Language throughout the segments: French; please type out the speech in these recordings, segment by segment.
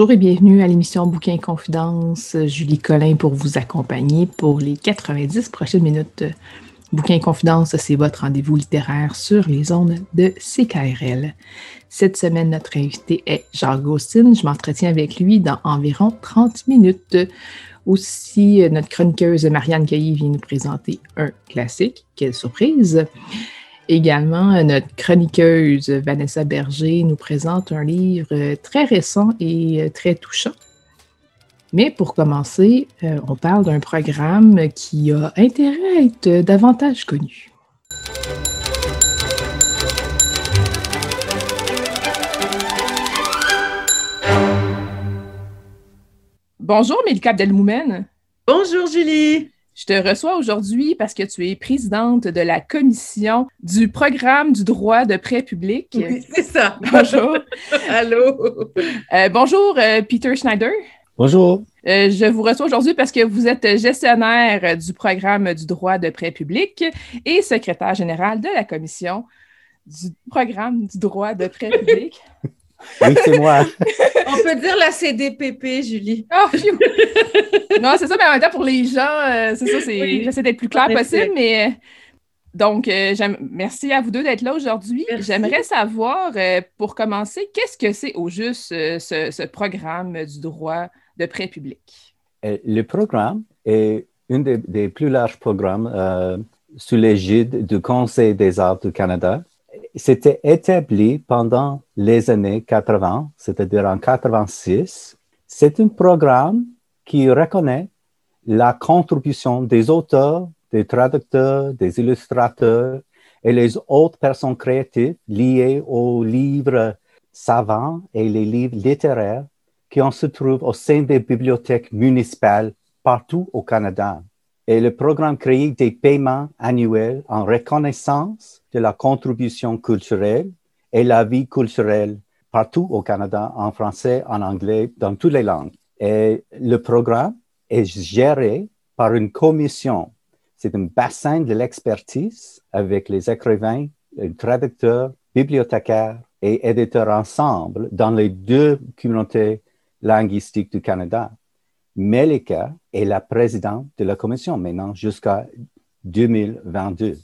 Bonjour et bienvenue à l'émission Bouquin Confidence. Julie Collin pour vous accompagner pour les 90 prochaines minutes. Bouquin Confidence, c'est votre rendez-vous littéraire sur les zones de CKRL. Cette semaine, notre invité est Jacques Gaustin. Je m'entretiens avec lui dans environ 30 minutes. Aussi, notre chroniqueuse Marianne Caillé vient nous présenter un classique. Quelle surprise! Également, euh, notre chroniqueuse Vanessa Berger nous présente un livre euh, très récent et euh, très touchant. Mais pour commencer, on parle d'un programme qui a intérêt à être davantage connu. Bonjour, Mélika Abdelmoumen. Bonjour, Julie. Je te reçois aujourd'hui parce que tu es présidente de la commission du programme du droit de prêt public. Oui, c'est ça. Bonjour. Allô? Euh, bonjour, euh, Peter Schneider. Bonjour. Euh, je vous reçois aujourd'hui parce que vous êtes gestionnaire du programme du droit de prêt public et secrétaire général de la commission du programme du droit de prêt public. Oui, c'est moi. On peut dire la CDPP, Julie. Oh, non, c'est ça, mais en même temps, pour les gens, euh, c'est ça, c'est, j'essaie d'être plus clair possible, mais euh, donc, euh, merci à vous deux d'être là aujourd'hui. J'aimerais savoir, pour commencer, qu'est-ce que c'est au juste ce, programme du droit de prêt public? Le programme est un des plus larges programmes sous l'égide du Conseil des arts du Canada c'était établi pendant les années 80, c'est-à-dire en 86. C'est un programme qui reconnaît la contribution des auteurs, des traducteurs, des illustrateurs et les autres personnes créatives liées aux livres savants et les livres littéraires qui se trouvent au sein des bibliothèques municipales partout au Canada. Et le programme crée des paiements annuels en reconnaissance de la contribution culturelle et la vie culturelle partout au Canada, en français, en anglais, dans toutes les langues. Et le programme est géré par une commission. C'est un bassin de l'expertise avec les écrivains, les traducteurs, bibliothécaires et éditeurs ensemble dans les deux communautés linguistiques du Canada. Melika est la présidente de la commission maintenant jusqu'à 2022.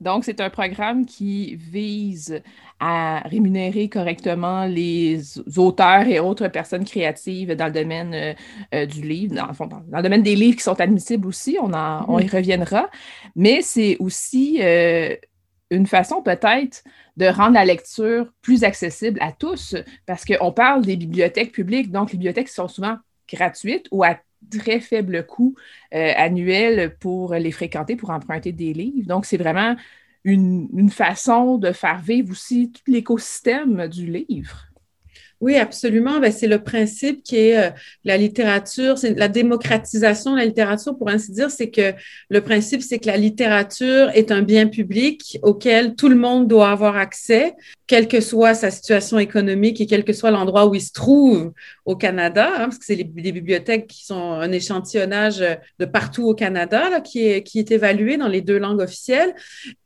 Donc, c'est un programme qui vise à rémunérer correctement les auteurs et autres personnes créatives dans le domaine euh, euh, du livre, dans, dans, le domaine des livres qui sont admissibles aussi, on, on y mm-hmm. reviendra, mais c'est aussi euh, une façon peut-être de rendre la lecture plus accessible à tous, parce qu'on parle des bibliothèques publiques, donc les bibliothèques qui sont souvent gratuites ou à très faible coût euh, annuel pour les fréquenter, pour emprunter des livres. Donc, c'est vraiment une, une, façon de faire vivre aussi tout l'écosystème du livre. Oui, absolument. Ben, c'est le principe qui est euh, la littérature, la démocratisation de la littérature, pour ainsi dire. C'est que le principe, c'est que la littérature est un bien public auquel tout le monde doit avoir accès, quelle que soit sa situation économique et quel que soit l'endroit où il se trouve au Canada, hein, parce que c'est des bibliothèques qui sont un échantillonnage de partout au Canada, là, qui, est, qui est évalué dans les deux langues officielles.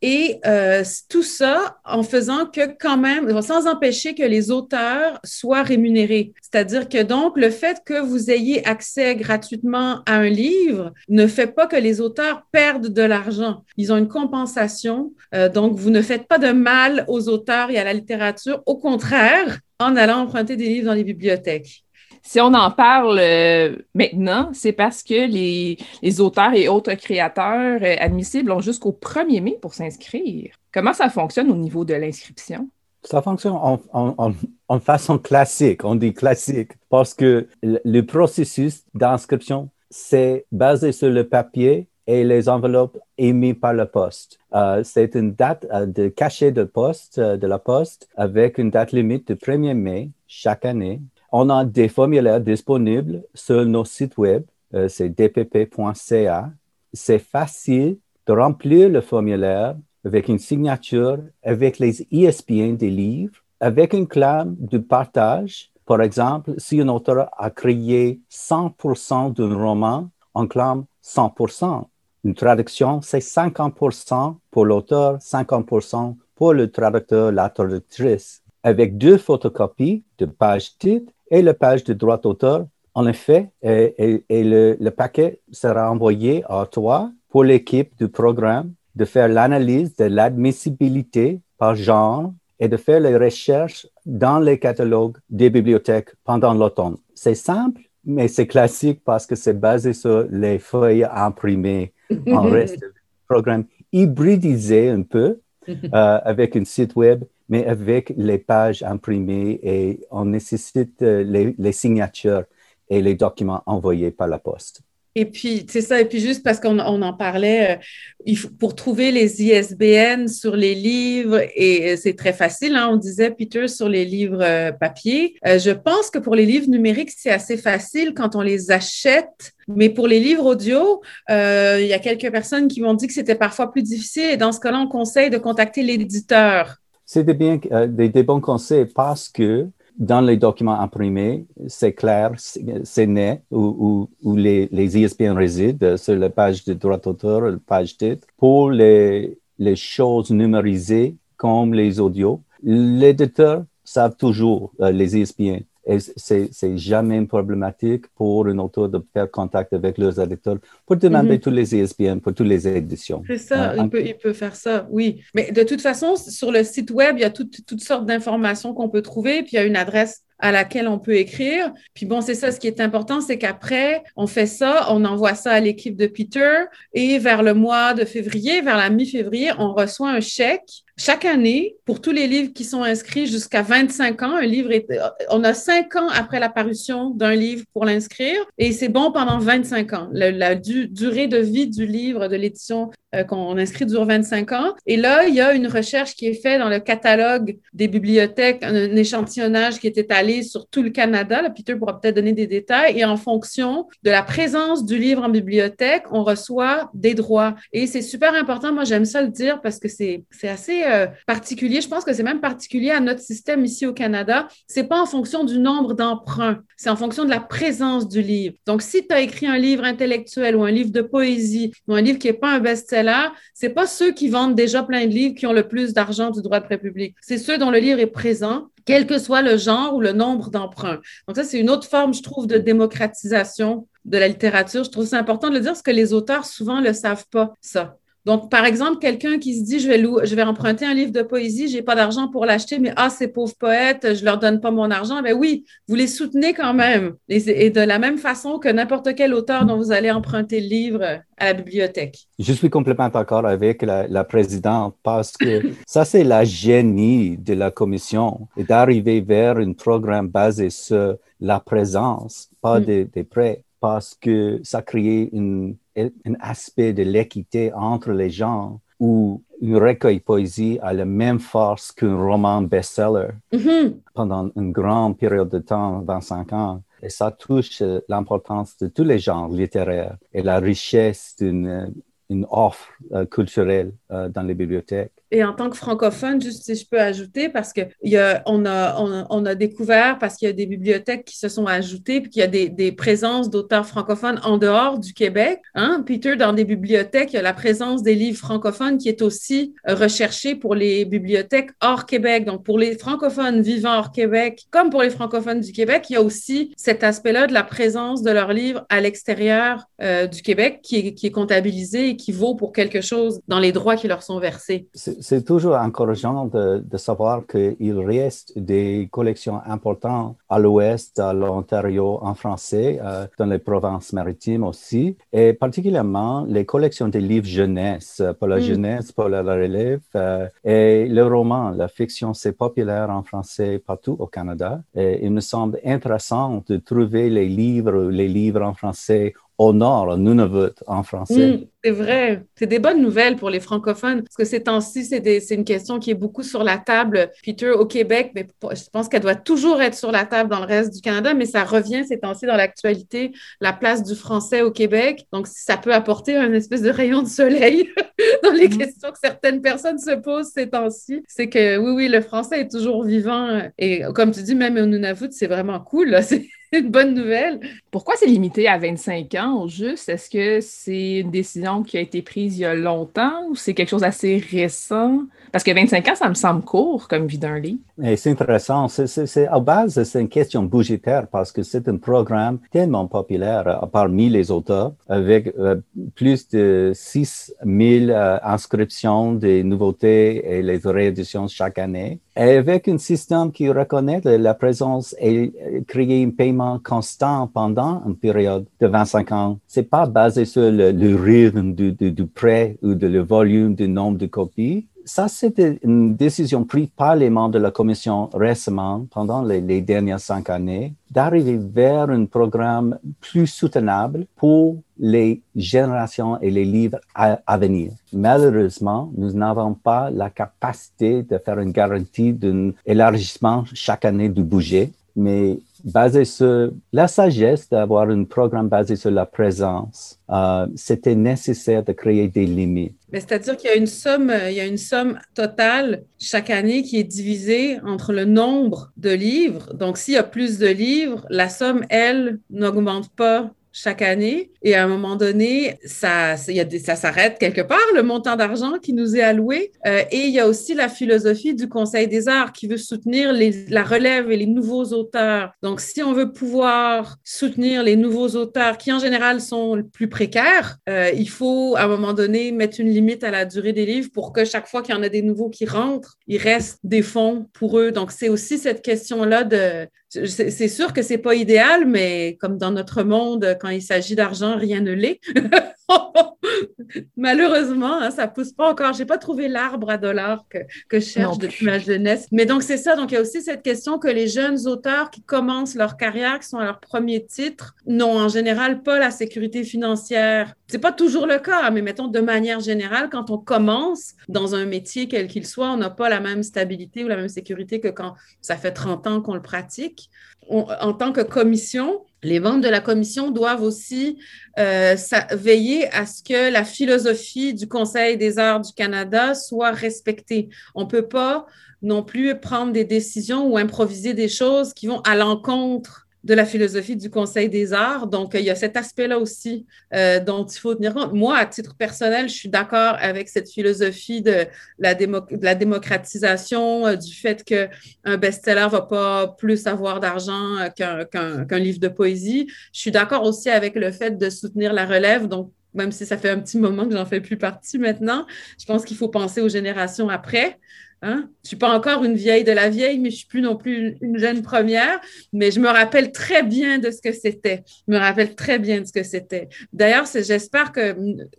Et euh, tout ça en faisant que quand même, sans empêcher que les auteurs soit rémunéré. C'est-à-dire que donc, le fait que vous ayez accès gratuitement à un livre ne fait pas que les auteurs perdent de l'argent. Ils ont une compensation. Euh, donc, vous ne faites pas de mal aux auteurs et à la littérature. Au contraire, en allant emprunter des livres dans les bibliothèques. Si on en parle euh, maintenant, c'est parce que les, auteurs et autres créateurs euh, admissibles ont jusqu'au 1er mai pour s'inscrire. Comment ça fonctionne au niveau de l'inscription? Ça fonctionne en, façon classique, on dit classique, parce que le processus d'inscription, c'est basé sur le papier et les enveloppes émises par la poste. Euh, c'est une date de cachet de poste de la poste avec une date limite du 1er mai chaque année on a des formulaires disponibles sur nos sites web, euh, c'est dpp.ca. C'est facile de remplir le formulaire avec une signature, avec les ISBN des livres, avec une clame de partage. Par exemple, si un auteur a créé 100% d'un roman, on clame 100%. Une traduction, c'est 50% pour l'auteur, 50% pour le traducteur, la traductrice. Avec deux photocopies de page titre et la page de droit d'auteur. En effet, et, le, paquet sera envoyé à toi pour l'équipe du programme de faire l'analyse de l'admissibilité par genre et de faire les recherches dans les catalogues des bibliothèques pendant l'automne. C'est simple, mais c'est classique parce que c'est basé sur les feuilles imprimées en reste programme hybridisé un peu euh, avec un site web mais avec les pages imprimées et on nécessite euh, les, signatures et les documents envoyés par la poste. Et puis, c'est ça. Et puis, juste parce qu'on en parlait, euh, pour trouver les ISBN sur les livres, et euh, c'est très facile, hein, on disait, Peter, sur les livres papier. je pense que pour les livres numériques, c'est assez facile quand on les achète. Mais pour les livres audio, il y a quelques personnes qui m'ont dit que c'était parfois plus difficile. Et dans ce cas-là, on conseille de contacter l'éditeur des, euh, des, bons conseils parce que dans les documents imprimés, c'est clair, c'est net où, les, les résident sur la page de droit d'auteur, la page titre. Pour les, les choses numérisées comme les audios, l'éditeur savent toujours euh, les ISBN. Et c'est jamais une problématique pour un auteur de faire contact avec leurs éditeurs pour demander mhm. tous les ESPN pour toutes les éditions. C'est ça, euh, il, peut, il, peut, faire ça, oui. Mais de toute façon, sur le site web, il y a toutes sortes d'informations qu'on peut trouver, puis il y a une adresse à laquelle on peut écrire. Puis bon, c'est ça, ce qui est important, c'est qu'après, on fait ça, on envoie ça à l'équipe de Peter et vers le mois de février, vers la mi-février, on reçoit un chèque chaque année, pour tous les livres qui sont inscrits jusqu'à 25 ans, un livre est, on a 5 ans après l'apparition d'un livre pour l'inscrire et c'est bon pendant 25 ans. la durée de vie du livre, de l'édition euh, qu'on inscrit dure 25 ans. Et là, il y a une recherche qui est faite dans le catalogue des bibliothèques, un, échantillonnage qui est étalé sur tout le Canada. Là, Peter pourra peut-être donner des détails. Et en fonction de la présence du livre en bibliothèque, on reçoit des droits. Et c'est super important. Moi, j'aime ça le dire parce que c'est assez euh, particulier. Je pense que c'est même particulier à notre système ici au Canada. C'est pas en fonction du nombre d'emprunts. C'est en fonction de la présence du livre. Donc, si tu as écrit un livre intellectuel ou un livre de poésie ou un livre qui n'est pas un best-seller, c'est pas ceux qui vendent déjà plein de livres qui ont le plus d'argent du droit de république. C'est ceux dont le livre est présent, quel que soit le genre ou le nombre d'emprunts. Donc ça, c'est une autre forme, je trouve, de démocratisation de la littérature. Je trouve c'est important de le dire parce que les auteurs souvent ne le savent pas, ça. Donc, par exemple, quelqu'un qui se dit, je vais, je vais emprunter un livre de poésie, j'ai pas d'argent pour l'acheter, mais ah, ces pauvres poètes, je leur donne pas mon argent. Ben oui, vous les soutenez quand même. Et, de la même façon que n'importe quel auteur dont vous allez emprunter le livre à la bibliothèque. Je suis complètement d'accord avec la, présidente parce que ça, c'est la génie de la commission d'arriver vers un programme basé sur la présence, pas mm. des prêts parce que ça crée une, un aspect de l'équité entre les gens où une recueil poésie a la même force qu'un roman best-seller mm-hmm. pendant une grande période de temps, 25 ans. Et ça touche l'importance de tous les genres littéraires et la richesse d'une une offre culturelle dans les bibliothèques. Et en tant que francophone, juste si je peux ajouter, parce qu'on a, on a, on, a découvert, parce qu'il y a des bibliothèques qui se sont ajoutées, puis qu'il y a des, présences d'auteurs francophones en dehors du Québec. Hein? Peter, dans des bibliothèques, il y a la présence des livres francophones qui est aussi recherchée pour les bibliothèques hors Québec. Donc, pour les francophones vivant hors Québec, comme pour les francophones du Québec, il y a aussi cet aspect-là de la présence de leurs livres à l'extérieur euh, du Québec qui est, qui comptabilisé et qui vaut pour quelque chose dans les droits qui leur sont versés c'est toujours encourageant de, de savoir qu'il reste des collections importantes à l'ouest, à l'Ontario en français, euh, dans les provinces maritimes aussi, et particulièrement les collections de livres jeunesse, pour la mm. jeunesse, pour la relève, euh, et le roman, la fiction, c'est populaire en français partout au Canada. Et il me semble intéressant de trouver les livres, les livres en français au nord, à Nunavut en français. Mm. C'est vrai. C'est des bonnes nouvelles pour les francophones parce que ces temps-ci, c'est une question qui est beaucoup sur la table, Peter, au Québec, mais je pense qu'elle doit toujours être sur la table dans le reste du Canada, mais ça revient ces temps-ci dans l'actualité, la place du français au Québec. Donc, si ça peut apporter un espèce de rayon de soleil dans les mm-hmm. questions que certaines personnes se posent ces temps-ci, c'est que oui, oui, le français est toujours vivant. Et comme tu dis, même au Nunavut, c'est vraiment cool. une bonne nouvelle. Pourquoi c'est limité à 25 ans juste? Est-ce que c'est une décision qui a été prise il y a longtemps ou c'est quelque chose d'assez récent? Parce que 25 ans, ça me semble court comme vie d'un lit. C'est intéressant. C'est, à base, c'est une question budgétaire parce que c'est un programme tellement populaire euh, parmi les auteurs avec euh, plus de 6 000 euh, inscriptions des nouveautés et les rééditions chaque année. Avec un système qui reconnaît la présence et créer un paiement constant pendant une période de 25 ans. C'est pas basé sur le, rythme du, prêt ou le volume du nombre de copies, ça, c'était une décision prise par les membres de la commission récemment, pendant les, dernières cinq années, d'arriver vers un programme plus soutenable pour les générations et les livres à, venir. Malheureusement, nous n'avons pas la capacité de faire une garantie d'un élargissement chaque année du budget, mais basé sur la sagesse d'avoir un programme basé sur la présence, euh, c'était nécessaire de créer des limites. C'est-à-dire qu'il y a une somme, il y a une somme totale chaque année qui est divisée entre le nombre de livres. Donc, s'il y a plus de livres, la somme, elle, n'augmente pas chaque année. Et à un moment donné, ça, y a ça s'arrête quelque part, le montant d'argent qui nous est alloué. Euh, et il y a aussi la philosophie du Conseil des arts qui veut soutenir les, la relève et les nouveaux auteurs. Donc, si on veut pouvoir soutenir les nouveaux auteurs qui, en général, sont le plus précaires, euh, il faut, à un moment donné, mettre une limite à la durée des livres pour que chaque fois qu'il y en a des nouveaux qui rentrent, il reste des fonds pour eux. Donc, c'est aussi cette question-là de, c'est sûr que c'est pas idéal, mais comme dans notre monde, quand il s'agit d'argent, rien ne l'est. Malheureusement, ça hein, ça pousse pas encore. J'ai pas trouvé l'arbre à dollars que, que je cherche depuis ma jeunesse. Mais donc, c'est ça. Donc, il y a aussi cette question que les jeunes auteurs qui commencent leur carrière, qui sont à leur premier titre, n'ont en général pas la sécurité financière. C'est pas toujours le cas, mais mettons de manière générale, quand on commence dans un métier, quel qu'il soit, on n'a pas la même stabilité ou la même sécurité que quand ça fait 30 ans qu'on le pratique. en tant que commission, les membres de la commission doivent aussi euh, veiller à ce que la philosophie du Conseil des arts du Canada soit respectée. On ne peut pas non plus prendre des décisions ou improviser des choses qui vont à l'encontre de la philosophie du Conseil des arts. Donc, il y a cet aspect-là aussi euh, dont il faut tenir compte. Moi, à titre personnel, je suis d'accord avec cette philosophie de la, démocratisation, euh, du fait qu'un best-seller ne va pas plus avoir d'argent euh, qu'un livre de poésie. Je suis d'accord aussi avec le fait de soutenir la relève. Donc, même si ça fait un petit moment que j'en fais plus partie maintenant, je pense qu'il faut penser aux générations après. Hein? Je suis pas encore une vieille de la vieille, mais je suis plus non plus une jeune première. Mais je me rappelle très bien de ce que c'était. Je me rappelle très bien de ce que c'était. D'ailleurs, j'espère que,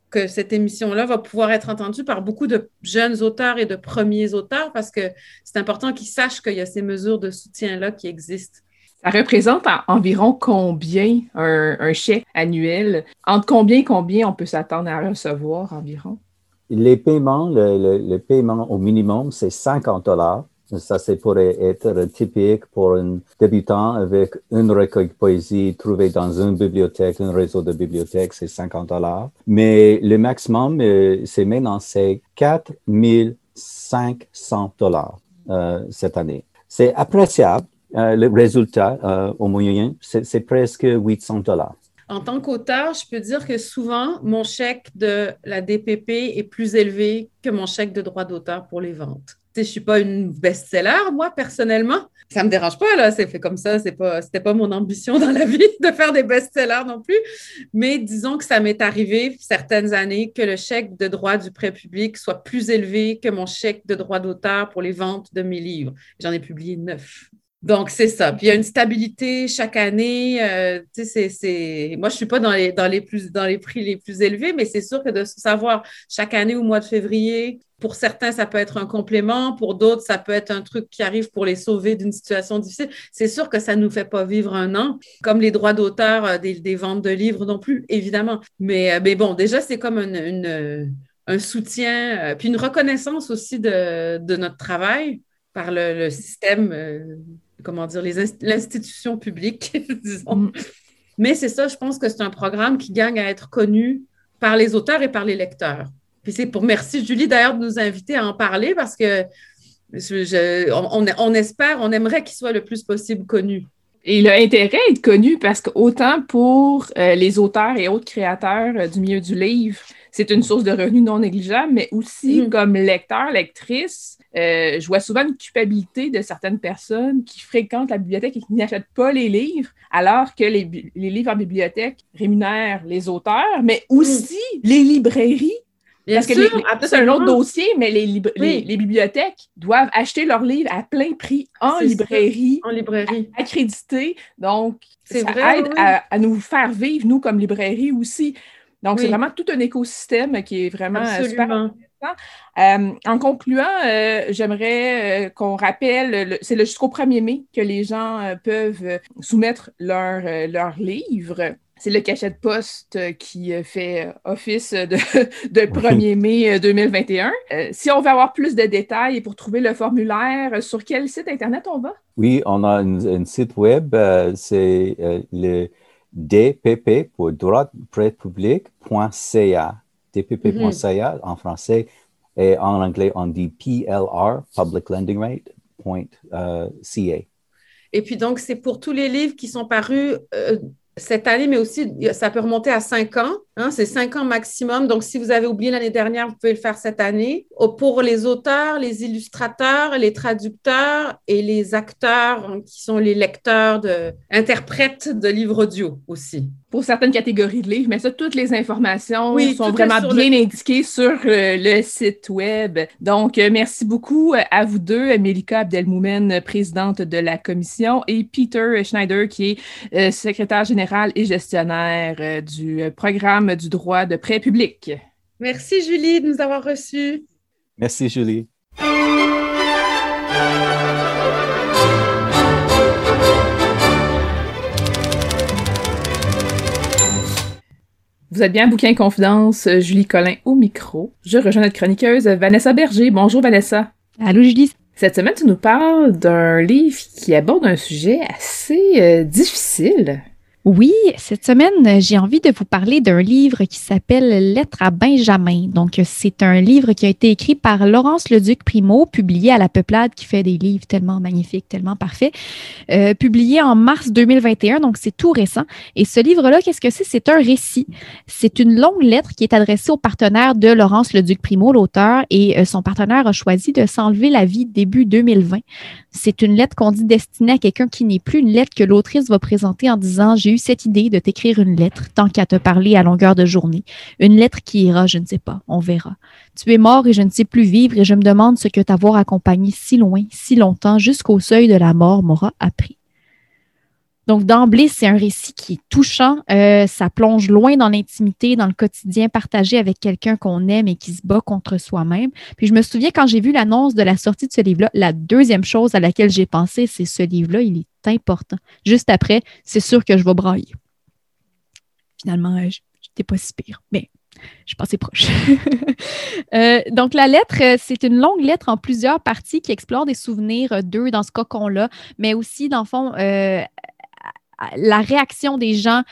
que cette émission-là va pouvoir être entendue par beaucoup de jeunes auteurs et de premiers auteurs parce que c'est important qu'ils sachent qu'il y a ces mesures de soutien-là qui existent. Ça représente environ combien un, un chèque annuel? Entre combien et combien on peut s'attendre à recevoir environ? Les paiements, le, paiement au minimum, c'est 50 dollars. Ça, c'est pourrait être typique pour un débutant avec une recueil de poésie trouvée dans une bibliothèque, un réseau de bibliothèques, c'est 50 dollars. Mais le maximum, euh, c'est maintenant, c'est 4500 dollars euh, cette année. C'est appréciable. Euh, le résultat au moyen, c'est presque 800 dollars. En tant qu'auteur, je peux dire que souvent, mon chèque de la DPP est plus élevé que mon chèque de droit d'auteur pour les ventes. Je ne suis pas une best-seller, moi, personnellement. Ça ne me dérange pas, là, c'est fait comme ça. Ce n'était pas mon ambition dans la vie de faire des best-sellers non plus. Mais disons que ça m'est arrivé certaines années que le chèque de droit du prêt public soit plus élevé que mon chèque de droit d'auteur pour les ventes de mes livres. J'en ai publié neuf. Donc, c'est ça. Puis il y a une stabilité chaque année. Euh, tu sais, c'est, Moi, je ne suis pas dans les, dans, les plus, dans les prix les plus élevés, mais c'est sûr que de savoir chaque année au mois de février, pour certains, ça peut être un complément. Pour d'autres, ça peut être un truc qui arrive pour les sauver d'une situation difficile. C'est sûr que ça ne nous fait pas vivre un an, comme les droits d'auteur euh, des, ventes de livres non plus, évidemment. Mais, euh, mais bon, déjà, c'est comme un soutien, puis une reconnaissance aussi de, de notre travail par le système comment dire, l'institution publique, disons. Mm. Mais c'est ça, je pense que c'est un programme qui gagne à être connu par les auteurs et par les lecteurs. Puis c'est pour merci Julie d'ailleurs de nous inviter à en parler parce que on, espère, on aimerait qu'il soit le plus possible connu. Et il a intérêt à être connu parce qu'autant pour euh, les auteurs et autres créateurs euh, du milieu du livre, c'est une source de revenus non négligeable, mais aussi mm. comme lecteur, lectrice, euh, je vois souvent une culpabilité de certaines personnes qui fréquentent la bibliothèque et qui n'achètent pas les livres, alors que les, livres en bibliothèque rémunèrent les auteurs, mais aussi les librairies. Parce que c'est un autre dossier, mais les, les, bibliothèques doivent acheter leurs livres à plein prix en librairie, en librairie, accrédité. Donc, ça aide à, nous faire vivre, nous, comme librairie aussi. Donc, c'est vraiment tout un écosystème qui est vraiment euh, super euh, en concluant, euh, j'aimerais euh, qu'on rappelle, c'est jusqu'au 1er mai que les gens peuvent soumettre leur, leur livre. C'est le cachet de poste qui fait office de, 1er mai 2021. si on veut avoir plus de détails et pour trouver le formulaire, sur quel site Internet on va? Oui, on a un, site web, c'est le dpp pour droit public.ca tpp.ca en français et en anglais on dit PLR, Public Lending Rate, euh, Et puis donc, c'est pour tous les livres qui sont parus euh, cette année, mais aussi, ça peut remonter à cinq ans. Hein, c'est cinq ans maximum. Donc, si vous avez oublié l'année dernière, vous pouvez le faire cette année. Pour les auteurs, les illustrateurs, les traducteurs et les acteurs hein, qui sont les lecteurs, de, interprètes de livres audio aussi pour certaines catégories de livres, mais ça, toutes les informations sont vraiment bien indiquées sur euh, le site web. Donc, euh, merci beaucoup euh, à vous deux, Melika Abdelmoumen, présidente de la commission, et Peter Schneider, qui est secrétaire général et gestionnaire du programme du droit de prêt public. Merci, Julie, de nous avoir reçus. Merci, Julie. Vous êtes bien Bouquin Confidence, euh, Julie Collin au micro. Je rejoins notre chroniqueuse Vanessa Berger. Bonjour Vanessa. Allô Julie. Cette semaine, tu nous parles d'un livre qui aborde un sujet assez euh, difficile. Oui, cette semaine, j'ai envie de vous parler d'un livre qui s'appelle Lettre à Benjamin. Donc, c'est un livre qui a été écrit par Laurence Leduc Primo, publié à La Peuplade, qui fait des livres tellement magnifiques, tellement parfaits, euh, publié en mars 2021, donc c'est tout récent. Et ce livre-là, qu'est-ce que c'est? C'est un récit. C'est une longue lettre qui est adressée au partenaire de Laurence Leduc Primo, l'auteur, et euh, son partenaire a choisi de s'enlever la vie début 2020. C'est une lettre qu'on dit destinée à quelqu'un qui n'est plus une lettre que l'autrice va présenter en disant, j'ai cette idée de t'écrire une lettre tant qu'à te parler à longueur de journée. Une lettre qui ira, je ne sais pas, on verra. Tu es mort et je ne sais plus vivre et je me demande ce que t'avoir accompagné si loin, si longtemps, jusqu'au seuil de la mort m'aura appris. Donc, d'emblée, c'est un récit qui est touchant. Euh, ça plonge loin dans l'intimité, dans le quotidien partagé avec quelqu'un qu'on aime et qui se bat contre soi-même. Puis, je me souviens quand j'ai vu l'annonce de la sortie de ce livre-là, la deuxième chose à laquelle j'ai pensé, c'est ce livre-là, il est important. Juste après, c'est sûr que je vais brailler. Finalement, euh, j'étais pas si pire. Mais Je pensais proche. Euh, donc, la lettre, c'est une longue lettre en plusieurs parties qui explore des souvenirs d'eux dans ce cocon-là, mais aussi, dans le fond, la réaction des gens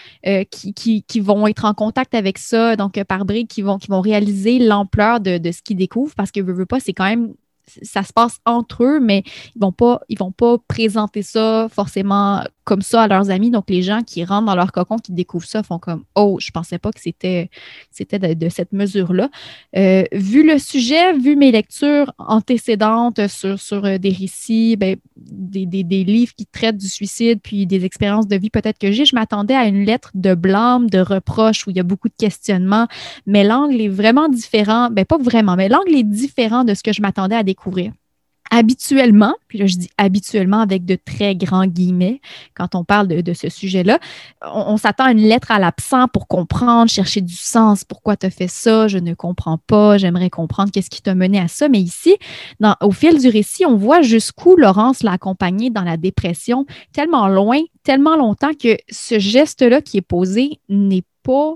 qui, qui, vont être en contact avec ça, donc par briques, qui vont, qui vont réaliser l'ampleur de, ce qu'ils découvrent, parce que, veux, veux pas, c'est quand même ça se passe entre eux, mais ils vont pas, vont pas présenter ça forcément comme ça à leurs amis. Donc, les gens qui rentrent dans leur cocon, qui découvrent ça, font comme Oh, je pensais pas que c'était, c'était de, cette mesure-là. Euh, vu le sujet, vu mes lectures antécédentes sur, sur euh, des récits, ben, des, des, livres qui traitent du suicide, puis des expériences de vie peut-être que j'ai, je m'attendais à une lettre de blâme, de reproche, où il y a beaucoup de questionnements. Mais l'angle est vraiment différent. Ben, pas vraiment, mais l'angle est différent de ce que je m'attendais à découvrir habituellement, puis là je dis habituellement avec de très grands guillemets quand on parle de, ce sujet-là, on, s'attend à une lettre à l'absent pour comprendre, chercher du sens, pourquoi tu as fait ça, je ne comprends pas, j'aimerais comprendre qu'est-ce qui t'a mené à ça. Mais ici, au fil du récit, on voit jusqu'où Laurence l'a accompagnée dans la dépression, tellement loin, tellement longtemps que ce geste-là qui est posé n'est pas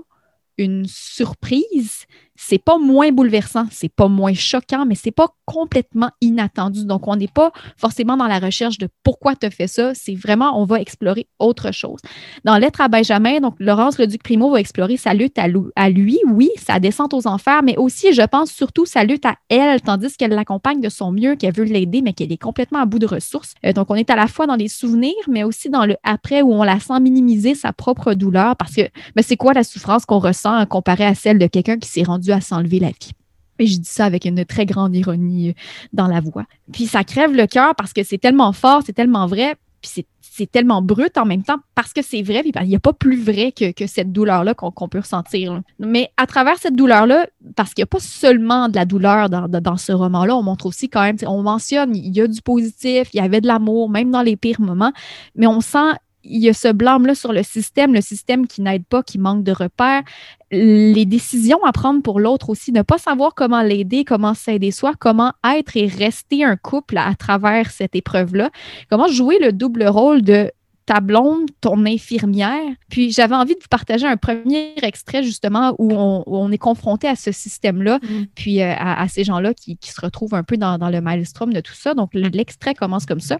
une surprise, c'est pas moins bouleversant, c'est pas moins choquant, mais c'est pas complètement inattendu. Donc, on n'est pas forcément dans la recherche de pourquoi tu as fait ça. C'est vraiment, on va explorer autre chose. Dans Lettre à Benjamin, donc Laurence Leduc Primo va explorer sa lutte à, lui, oui, sa descente aux enfers, mais aussi, je pense, surtout sa lutte à elle, tandis qu'elle l'accompagne de son mieux, qu'elle veut l'aider, mais qu'elle est complètement à bout de ressources. Euh, donc, on est à la fois dans les souvenirs, mais aussi dans le après où on la sent minimiser sa propre douleur parce que mais c'est quoi la souffrance qu'on ressent comparée à celle de quelqu'un qui s'est rendu à s'enlever la vie. Et je dis ça avec une très grande ironie euh, dans la voix. Puis ça crève le cœur parce que c'est tellement fort, c'est tellement vrai, puis c'est tellement brut en même temps parce que c'est vrai, puis il n'y a pas plus vrai que, cette douleur-là qu'on peut ressentir. Mais à travers cette douleur-là, parce qu'il n'y a pas seulement de la douleur dans, dans ce roman-là, on montre aussi quand même, on mentionne, il y a du positif, il y avait de l'amour, même dans les pires moments, mais on sent il y a ce blâme-là sur le système, le système qui n'aide pas, qui manque de repères, les décisions à prendre pour l'autre aussi, ne pas savoir comment l'aider, comment s'aider soi, comment être et rester un couple à, travers cette épreuve-là, comment jouer le double rôle de ta blonde, ton infirmière? Puis j'avais envie de vous partager un premier extrait justement où on, est confronté à ce système-là, mm. puis euh, à, ces gens-là qui, se retrouvent un peu dans, dans le maelstrom de tout ça. Donc l'extrait commence comme ça.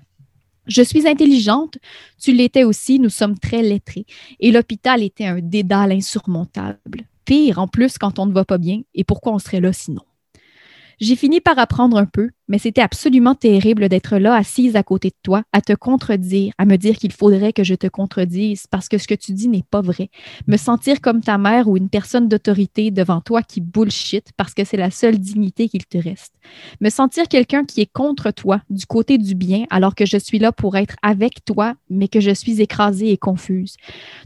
Je suis intelligente, tu l'étais aussi, nous sommes très lettrés. Et l'hôpital était un dédale insurmontable. Pire en plus quand on ne va pas bien, et pourquoi on serait là sinon? J'ai fini par apprendre un peu, mais c'était absolument terrible d'être là, assise à côté de toi, à te contredire, à me dire qu'il faudrait que je te contredise parce que ce que tu dis n'est pas vrai. Me sentir comme ta mère ou une personne d'autorité devant toi qui bullshit parce que c'est la seule dignité qu'il te reste. Me sentir quelqu'un qui est contre toi, du côté du bien, alors que je suis là pour être avec toi, mais que je suis écrasée et confuse.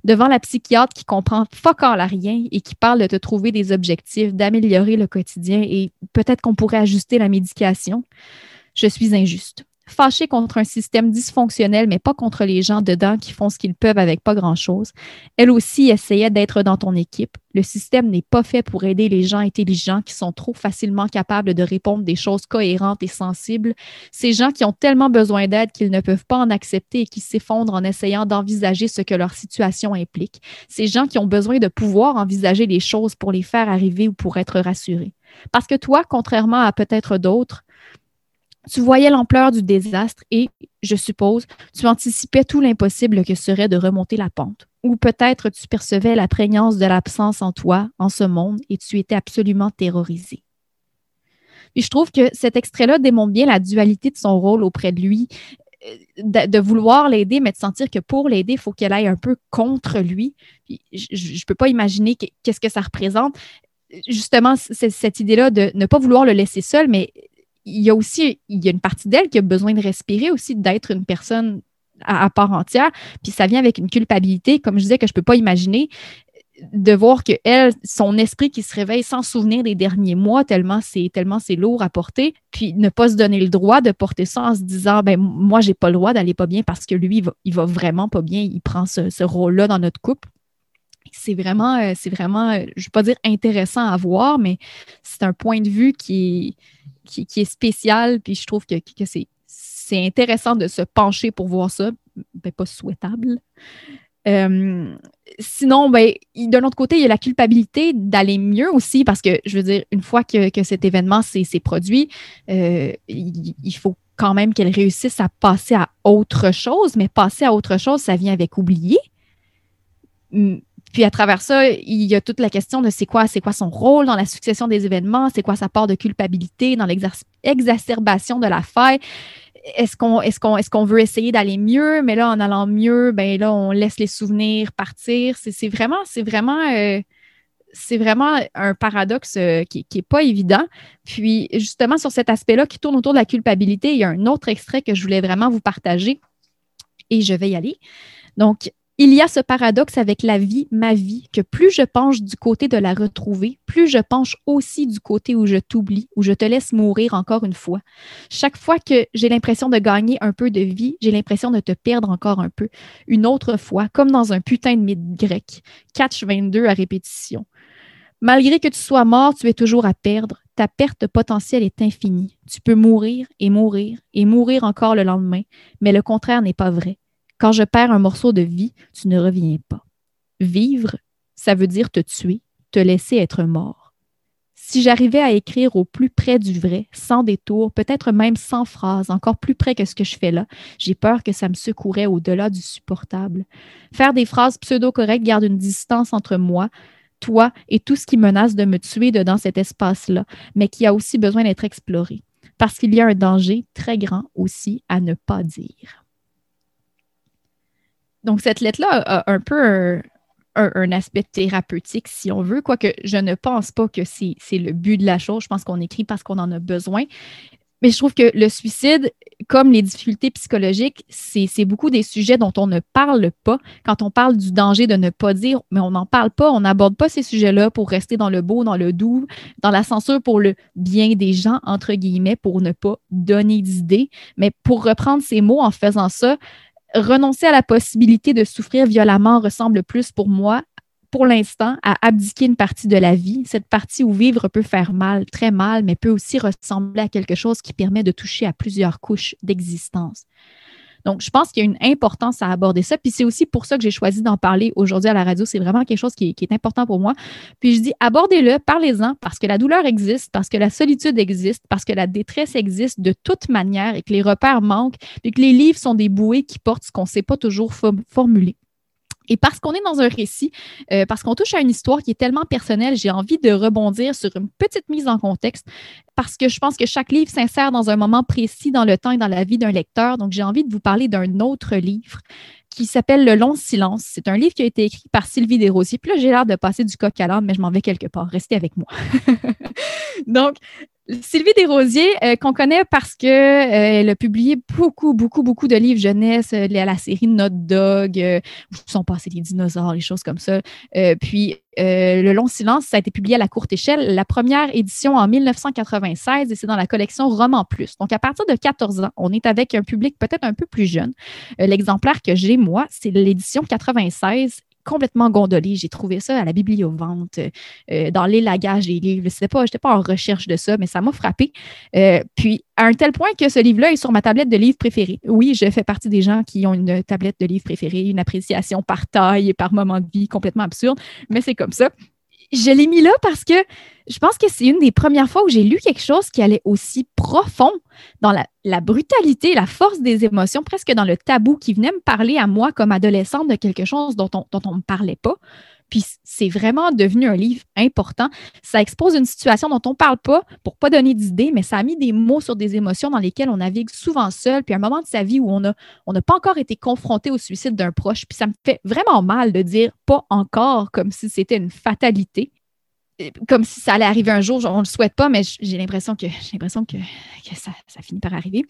Devant la psychiatre qui comprend fuck all à rien et qui parle de te trouver des objectifs, d'améliorer le quotidien et peut-être qu'on pourrait ajuster la médication. Je suis injuste. Fâchée contre un système dysfonctionnel, mais pas contre les gens dedans qui font ce qu'ils peuvent avec pas grand-chose. Elle aussi essayait d'être dans ton équipe. Le système n'est pas fait pour aider les gens intelligents qui sont trop facilement capables de répondre des choses cohérentes et sensibles. Ces gens qui ont tellement besoin d'aide qu'ils ne peuvent pas en accepter et qui s'effondrent en essayant d'envisager ce que leur situation implique. Ces gens qui ont besoin de pouvoir envisager les choses pour les faire arriver ou pour être rassurés. Parce que toi, contrairement à peut-être d'autres, tu voyais l'ampleur du désastre et, je suppose, tu anticipais tout l'impossible que serait de remonter la pente. Ou peut-être tu percevais la prégnance de l'absence en toi, en ce monde, et tu étais absolument terrorisé. Je trouve que cet extrait-là démontre bien la dualité de son rôle auprès de lui, euh, de, vouloir l'aider, mais de sentir que pour l'aider, il faut qu'elle aille un peu contre lui. je ne peux pas imaginer qu'est-ce que ça représente justement cette idée-là de ne pas vouloir le laisser seul, mais il y a aussi il y a une partie d'elle qui a besoin de respirer aussi, d'être une personne à, part entière. Puis ça vient avec une culpabilité, comme je disais, que je ne peux pas imaginer de voir que elle, son esprit qui se réveille sans souvenir des derniers mois, tellement c'est tellement c'est lourd à porter, puis ne pas se donner le droit de porter ça en se disant ben moi j'ai pas le droit d'aller pas bien parce que lui il va, va vraiment pas bien, il prend ce, ce rôle-là dans notre couple c'est vraiment, euh, c'est vraiment, euh, je ne vais pas dire intéressant à voir, mais c'est un point de vue qui est, qui, est spécial, puis je trouve que, que c'est, intéressant de se pencher pour voir ça, mais pas souhaitable. Euh, sinon, ben, d'un autre côté, il y a la culpabilité d'aller mieux aussi parce que, je veux dire, une fois que, cet événement s'est produit, euh, il, faut quand même qu'elle réussisse à passer à autre chose, mais passer à autre chose, ça vient avec oublier. Puis à travers ça, il y a toute la question de c'est quoi, c'est quoi son rôle dans la succession des événements, c'est quoi sa part de culpabilité dans l'exacerbation de la faille. Est-ce qu'on est qu'on est qu'on veut essayer d'aller mieux, mais là, en allant mieux, ben là, on laisse les souvenirs partir. C'est vraiment, c'est vraiment, euh, c'est vraiment un paradoxe euh, qui n'est pas évident. Puis justement, sur cet aspect-là qui tourne autour de la culpabilité, il y a un autre extrait que je voulais vraiment vous partager et je vais y aller. Donc, il y a ce paradoxe avec la vie, ma vie, que plus je penche du côté de la retrouver, plus je penche aussi du côté où je t'oublie, où je te laisse mourir encore une fois. Chaque fois que j'ai l'impression de gagner un peu de vie, j'ai l'impression de te perdre encore un peu. Une autre fois, comme dans un putain de mythe grec. Catch 22 à répétition. Malgré que tu sois mort, tu es toujours à perdre. Ta perte potentielle est infinie. Tu peux mourir et mourir et mourir encore le lendemain, mais le contraire n'est pas vrai. Quand je perds un morceau de vie, tu ne reviens pas. Vivre, ça veut dire te tuer, te laisser être mort. Si j'arrivais à écrire au plus près du vrai, sans détour, peut-être même sans phrase, encore plus près que ce que je fais là, j'ai peur que ça me secourait au-delà du supportable. Faire des phrases pseudo-correctes garde une distance entre moi, toi et tout ce qui menace de me tuer dedans cet espace-là, mais qui a aussi besoin d'être exploré. Parce qu'il y a un danger très grand aussi à ne pas dire. Donc, cette lettre-là a un peu un, aspect thérapeutique, si on veut, quoique je ne pense pas que c'est le but de la chose. Je pense qu'on écrit parce qu'on en a besoin. Mais je trouve que le suicide, comme les difficultés psychologiques, c'est beaucoup des sujets dont on ne parle pas. Quand on parle du danger de ne pas dire, mais on n'en parle pas, on n'aborde pas ces sujets-là pour rester dans le beau, dans le doux, dans la censure pour le bien des gens, entre guillemets, pour ne pas donner d'idées. Mais pour reprendre ces mots en faisant ça, renoncer à la possibilité de souffrir violemment ressemble plus pour moi, pour l'instant, à abdiquer une partie de la vie, cette partie où vivre peut faire mal, très mal, mais peut aussi ressembler à quelque chose qui permet de toucher à plusieurs couches d'existence. Donc, je pense qu'il y a une importance à aborder ça. Puis c'est aussi pour ça que j'ai choisi d'en parler aujourd'hui à la radio. C'est vraiment quelque chose qui est, important pour moi. Puis je dis, abordez-le, parlez-en, parce que la douleur existe, parce que la solitude existe, parce que la détresse existe de toute manière et que les repères manquent, et que les livres sont des bouées qui portent ce qu'on ne sait pas toujours formuler. Et parce qu'on est dans un récit, euh, parce qu'on touche à une histoire qui est tellement personnelle, j'ai envie de rebondir sur une petite mise en contexte parce que je pense que chaque livre s'insère dans un moment précis dans le temps et dans la vie d'un lecteur. Donc, j'ai envie de vous parler d'un autre livre qui s'appelle Le long silence. C'est un livre qui a été écrit par Sylvie Desrosiers. Puis là, j'ai l'air de passer du coq à l'âne, mais je m'en vais quelque part. Restez avec moi. Donc, Sylvie Desrosiers, euh, qu'on connaît parce qu'elle euh, a publié beaucoup, beaucoup, beaucoup de livres jeunesse, euh, la série Notre Dog, où sont passés les dinosaures, les choses comme ça. puis, Le Long Silence, ça a été publié à la courte échelle, la première édition en 1996, et c'est dans la collection Roman Plus. Donc, à partir de 14 ans, on est avec un public peut-être un peu plus jeune. L'exemplaire que j'ai, moi, c'est l'édition 96 complètement gondolé. J'ai trouvé ça à la bibliovente, euh, dans l'élagage des livres. Je n'étais pas, pas en recherche de ça, mais ça m'a frappé. Euh, puis, à un tel point que ce livre-là est sur ma tablette de livres préférée. Oui, je fais partie des gens qui ont une tablette de livres préférée, une appréciation par taille et par moment de vie complètement absurde, mais c'est comme ça je l'ai mis là parce que je pense que c'est une des premières fois où j'ai lu quelque chose qui allait aussi profond dans la, brutalité, la force des émotions, presque dans le tabou qui venait me parler à moi comme adolescente de quelque chose dont on ne me parlait pas. Puis c'est vraiment devenu un livre important. Ça expose une situation dont on ne parle pas pour pas donner d'idées, mais ça a mis des mots sur des émotions dans lesquelles on navigue souvent seul, puis un moment de sa vie où on n'a on pas encore été confronté au suicide d'un proche. Puis ça me fait vraiment mal de dire pas encore comme si c'était une fatalité comme si ça allait arriver un jour, on ne le souhaite pas, mais j'ai l'impression que j'ai l'impression que, ça, ça, finit par arriver.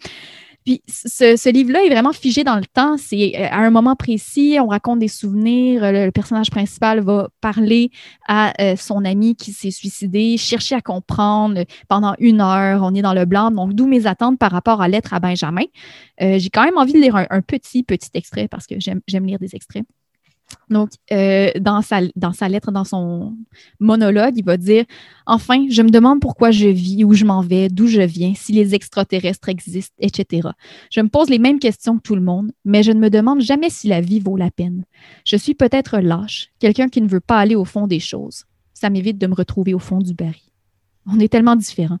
Puis ce, livre-là est vraiment figé dans le temps. C'est euh, à un moment précis, on raconte des souvenirs. Le, personnage principal va parler à euh, son ami qui s'est suicidé, chercher à comprendre pendant une heure. On est dans le blanc. Donc, d'où mes attentes par rapport à Lettre à Benjamin. Euh, j'ai quand même envie de lire un, un petit, petit extrait parce que j'aime lire des extraits. Donc, euh, dans, sa, dans sa lettre, dans son monologue, il va dire Enfin, je me demande pourquoi je vis, où je m'en vais, d'où je viens, si les extraterrestres existent, etc. Je me pose les mêmes questions que tout le monde, mais je ne me demande jamais si la vie vaut la peine. Je suis peut-être lâche, quelqu'un qui ne veut pas aller au fond des choses. Ça m'évite de me retrouver au fond du baril. On est tellement différents.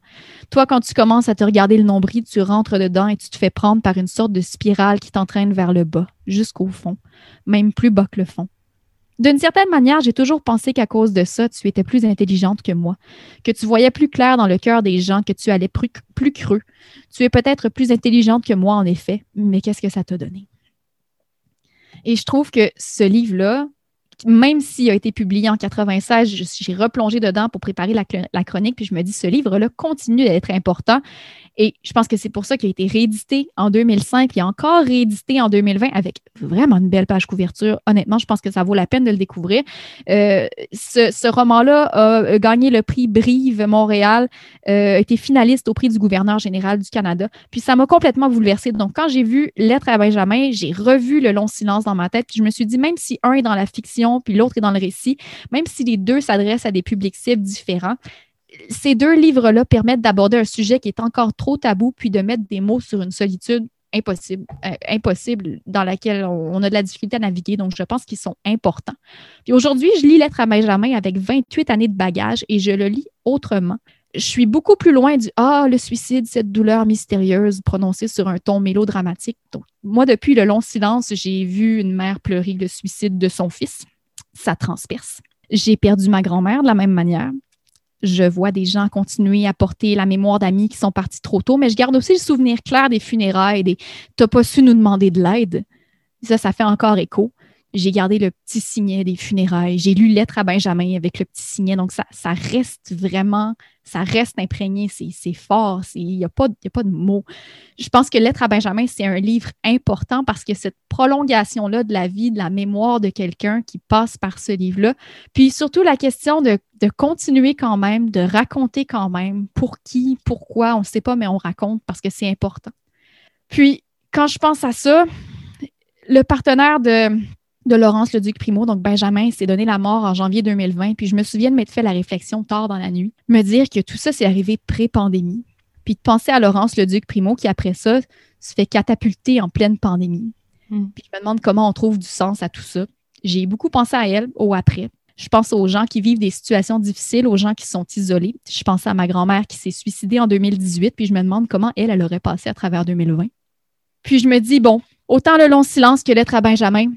Toi, quand tu commences à te regarder le nombril, tu rentres dedans et tu te fais prendre par une sorte de spirale qui t'entraîne vers le bas, jusqu'au fond, même plus bas que le fond. D'une certaine manière, j'ai toujours pensé qu'à cause de ça, tu étais plus intelligente que moi, que tu voyais plus clair dans le cœur des gens, que tu allais plus, creux. Tu es peut-être plus intelligente que moi, en effet, mais qu'est-ce que ça t'a donné? Et je trouve que ce livre-là, même s'il a été publié en 96, j'ai replongé dedans pour préparer la, chronique, puis je me dis, ce livre-là continue d'être important. Et je pense que c'est pour ça qu'il a été réédité en 2005 et encore réédité en 2020 avec vraiment une belle page couverture. Honnêtement, je pense que ça vaut la peine de le découvrir. Euh, ce, roman-là a gagné le prix Brive Montréal, euh, a été finaliste au prix du gouverneur général du Canada. Puis ça m'a complètement bouleversée. Donc, quand j'ai vu Lettre à Benjamin, j'ai revu Le long silence dans ma tête. Puis je me suis dit, même si un est dans la fiction, puis l'autre est dans le récit, même si les deux s'adressent à des publics cibles différents, ces deux livres-là permettent d'aborder un sujet qui est encore trop tabou, puis de mettre des mots sur une solitude impossible, euh, impossible dans laquelle on, a de la difficulté à naviguer. Donc, je pense qu'ils sont importants. Puis aujourd'hui, je lis Lettre à Benjamin avec 28 années de bagage et je le lis autrement. Je suis beaucoup plus loin du Ah, le suicide, cette douleur mystérieuse prononcée sur un ton mélodramatique. Moi, depuis le long silence, j'ai vu une mère pleurer le suicide de son fils. Ça transperce. J'ai perdu ma grand-mère de la même manière je vois des gens continuer à porter la mémoire d'amis qui sont partis trop tôt, mais je garde aussi le souvenir clair des funérailles, des T'as pas su nous demander de l'aide. Ça, ça fait encore écho j'ai gardé le petit signet des funérailles. J'ai lu Lettre à Benjamin avec le petit signet. Donc, ça, ça reste vraiment, ça reste imprégné. C'est fort. Il n'y a, pas, a pas de mots. Je pense que Lettre à Benjamin, c'est un livre important parce que cette prolongation-là de la vie, de la mémoire de quelqu'un qui passe par ce livre-là. Puis surtout, la question de, de continuer quand même, de raconter quand même pour qui, pourquoi, on ne sait pas, mais on raconte parce que c'est important. Puis, quand je pense à ça, le partenaire de de Laurence Leduc Primo, donc Benjamin, s'est donné la mort en janvier 2020. Puis je me souviens de m'être fait la réflexion tard dans la nuit, me dire que tout ça, c'est arrivé pré-pandémie. Puis de penser à Laurence Leduc Primo qui, après ça, se fait catapulter en pleine pandémie. Hmm. Puis je me demande comment on trouve du sens à tout ça. J'ai beaucoup pensé à elle au après. Je pense aux gens qui vivent des situations difficiles, aux gens qui sont isolés. Je pense à ma grand-mère qui s'est suicidée en 2018, puis je me demande comment elle, elle aurait passé à travers 2020. Puis je me dis, bon, autant le long silence que l'être à Benjamin,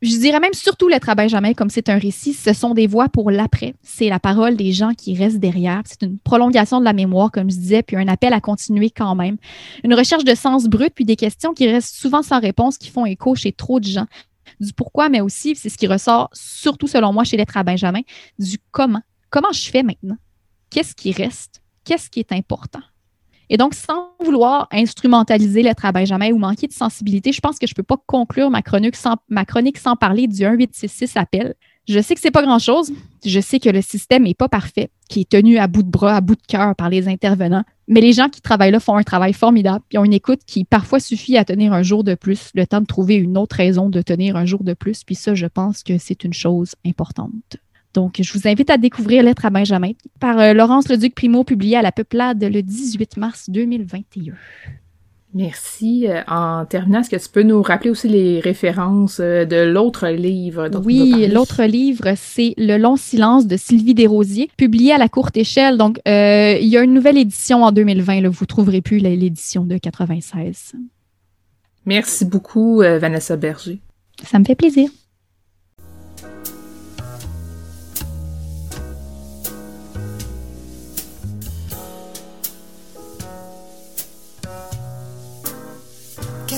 je dirais même surtout Lettre à Benjamin, comme c'est un récit, ce sont des voix pour l'après. C'est la parole des gens qui restent derrière. C'est une prolongation de la mémoire, comme je disais, puis un appel à continuer quand même. Une recherche de sens brut, puis des questions qui restent souvent sans réponse, qui font écho chez trop de gens. Du pourquoi, mais aussi, c'est ce qui ressort, surtout selon moi, chez Lettre à Benjamin, du comment. Comment je fais maintenant? Qu'est-ce qui reste? Qu'est-ce qui est important? Et donc, sans vouloir instrumentaliser l'être à Benjamin ou manquer de sensibilité, je pense que je ne peux pas conclure ma chronique, sans, ma chronique sans parler du 1866 appel. Je sais que c'est pas grand-chose. Je sais que le système n'est pas parfait, qui est tenu à bout de bras, à bout de cœur par les intervenants. Mais les gens qui travaillent là font un travail formidable. Ils ont une écoute qui parfois suffit à tenir un jour de plus, le temps de trouver une autre raison de tenir un jour de plus. Puis ça, je pense que c'est une chose importante. Donc, je vous invite à découvrir Lettre à Benjamin par euh, Laurence Leduc Primo, publié à la Peuplade le 18 mars 2021. Merci. Euh, en terminant, est-ce que tu peux nous rappeler aussi les références euh, de l'autre livre? Dont oui, l'autre livre, c'est Le long silence de Sylvie Desrosiers, publié à la courte échelle. Donc, il y a une nouvelle édition en 2020. Là, vous trouverez plus l'édition de 96. Merci beaucoup, Vanessa Berger. Ça me fait plaisir.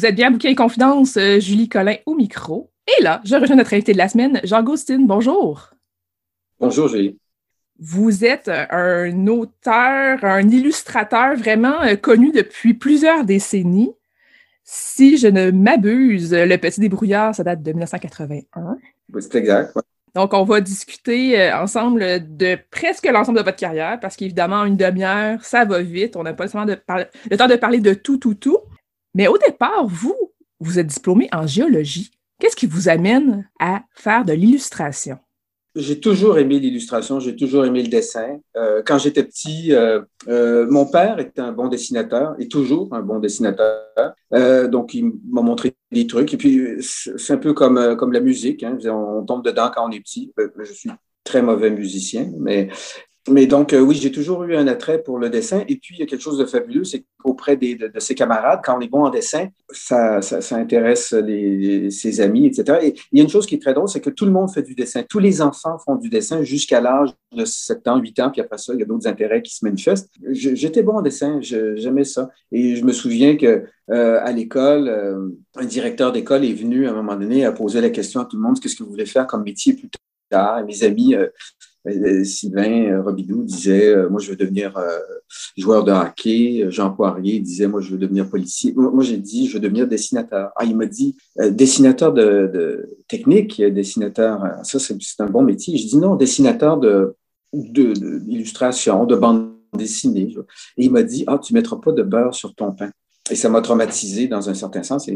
Vous êtes bien à Bouquin et Confidence, euh, Julie Collin au micro. Et là, je rejoins notre invité de la semaine, Jean Gaustine. Bonjour. Bonjour, Julie. Vous êtes un auteur, un illustrateur vraiment euh, connu depuis plusieurs décennies. Si je ne m'abuse, Le Petit Débrouillard, ça date de 1981. c'est exact. Donc, on va discuter euh, ensemble de presque l'ensemble de votre carrière, parce qu'évidemment, une demi-heure, ça va vite. On n'a pas le temps de parler de tout, tout, tout. Mais au départ, vous, vous êtes diplômé en géologie. Qu'est-ce qui vous amène à faire de l'illustration? J'ai toujours aimé l'illustration, j'ai toujours aimé le dessin. Euh, quand j'étais petit, euh, euh, mon père était un bon dessinateur, et toujours un bon dessinateur. donc, il m'a montré des trucs. Et puis, c'est un peu comme, comme la musique. Hein. On tombe dedans quand on est petit. Je suis très mauvais musicien, mais mais donc, euh, oui, j'ai toujours eu un attrait pour le dessin. Et puis, il y a quelque chose de fabuleux, c'est qu'auprès de, ses camarades, quand on est bon en dessin, ça, ça, intéresse ses amis, etc. Et il y a une chose qui est très drôle, c'est que tout le monde fait du dessin. Tous les enfants font du dessin jusqu'à l'âge de 7 ans, 8 ans, puis après ça, il y a d'autres intérêts qui se manifestent. J'étais bon en dessin, j'aimais ça. Et je me souviens que euh, à l'école, euh, un directeur d'école est venu à un moment donné à poser la question à tout le monde, qu'est-ce que vous voulez faire comme métier plus tard? Et mes amis Sylvain euh, Robidoux disait euh, Moi, je veux devenir joueur de hockey. Jean Poirier disait Moi, je veux devenir policier. Moi, j'ai dit Je veux devenir dessinateur. Ah, il m'a dit Dessinateur de, technique, dessinateur, ça, c'est un bon métier. Je dis Non, dessinateur de, d'illustration, de, de bande dessinée. Et il m'a dit Ah, tu ne mettras pas de beurre sur ton pain. Et ça m'a traumatisé dans un certain sens.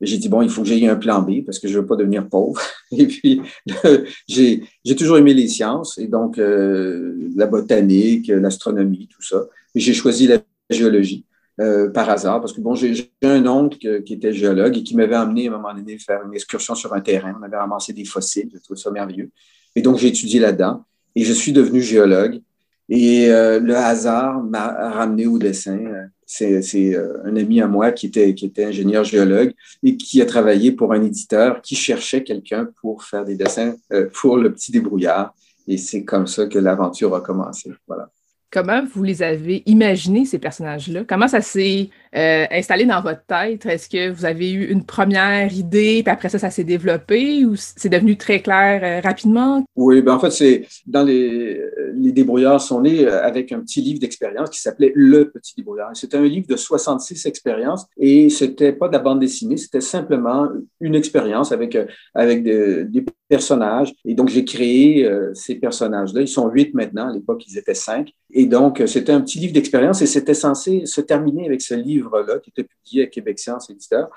J'ai dit, bon, il faut que j'aie un plan B parce que je ne veux pas devenir pauvre. Et puis, j'ai toujours aimé les sciences, et donc euh, la botanique, l'astronomie, tout ça. J'ai choisi la géologie euh, par hasard parce que, bon, j'ai un oncle qui était géologue et qui m'avait amené à un moment donné faire une excursion sur un terrain. On avait ramassé des fossiles, trouvé ça merveilleux. Et donc, j'ai étudié là-dedans et je suis devenu géologue. Et euh, le hasard m'a ramené au dessin c'est euh, un ami à moi qui était, qui était ingénieur géologue et qui a travaillé pour un éditeur qui cherchait quelqu'un pour faire des dessins euh, pour le petit débrouillard. Et c'est comme ça que l'aventure a commencé. Voilà. Comment vous les avez imaginés, ces personnages-là? Comment ça s'est euh, installé dans votre tête? Est-ce que vous avez eu une première idée, puis après ça, ça s'est développé ou c'est devenu très clair euh, rapidement? Oui, ben en fait, c'est dans les, les débrouillards sont nés euh, avec un petit livre d'expérience qui s'appelait Le Petit débrouillard. C'était un livre de 66 expériences et c'était pas de la bande dessinée, c'était simplement une expérience avec, avec des personnages. Et donc, j'ai créé ces personnages-là. Ils sont huit maintenant. À l'époque, ils étaient cinq. Et donc, c'était un petit livre d'expérience et c'était censé se terminer avec ce livre-là qui était publié à Québec Science Éditeur.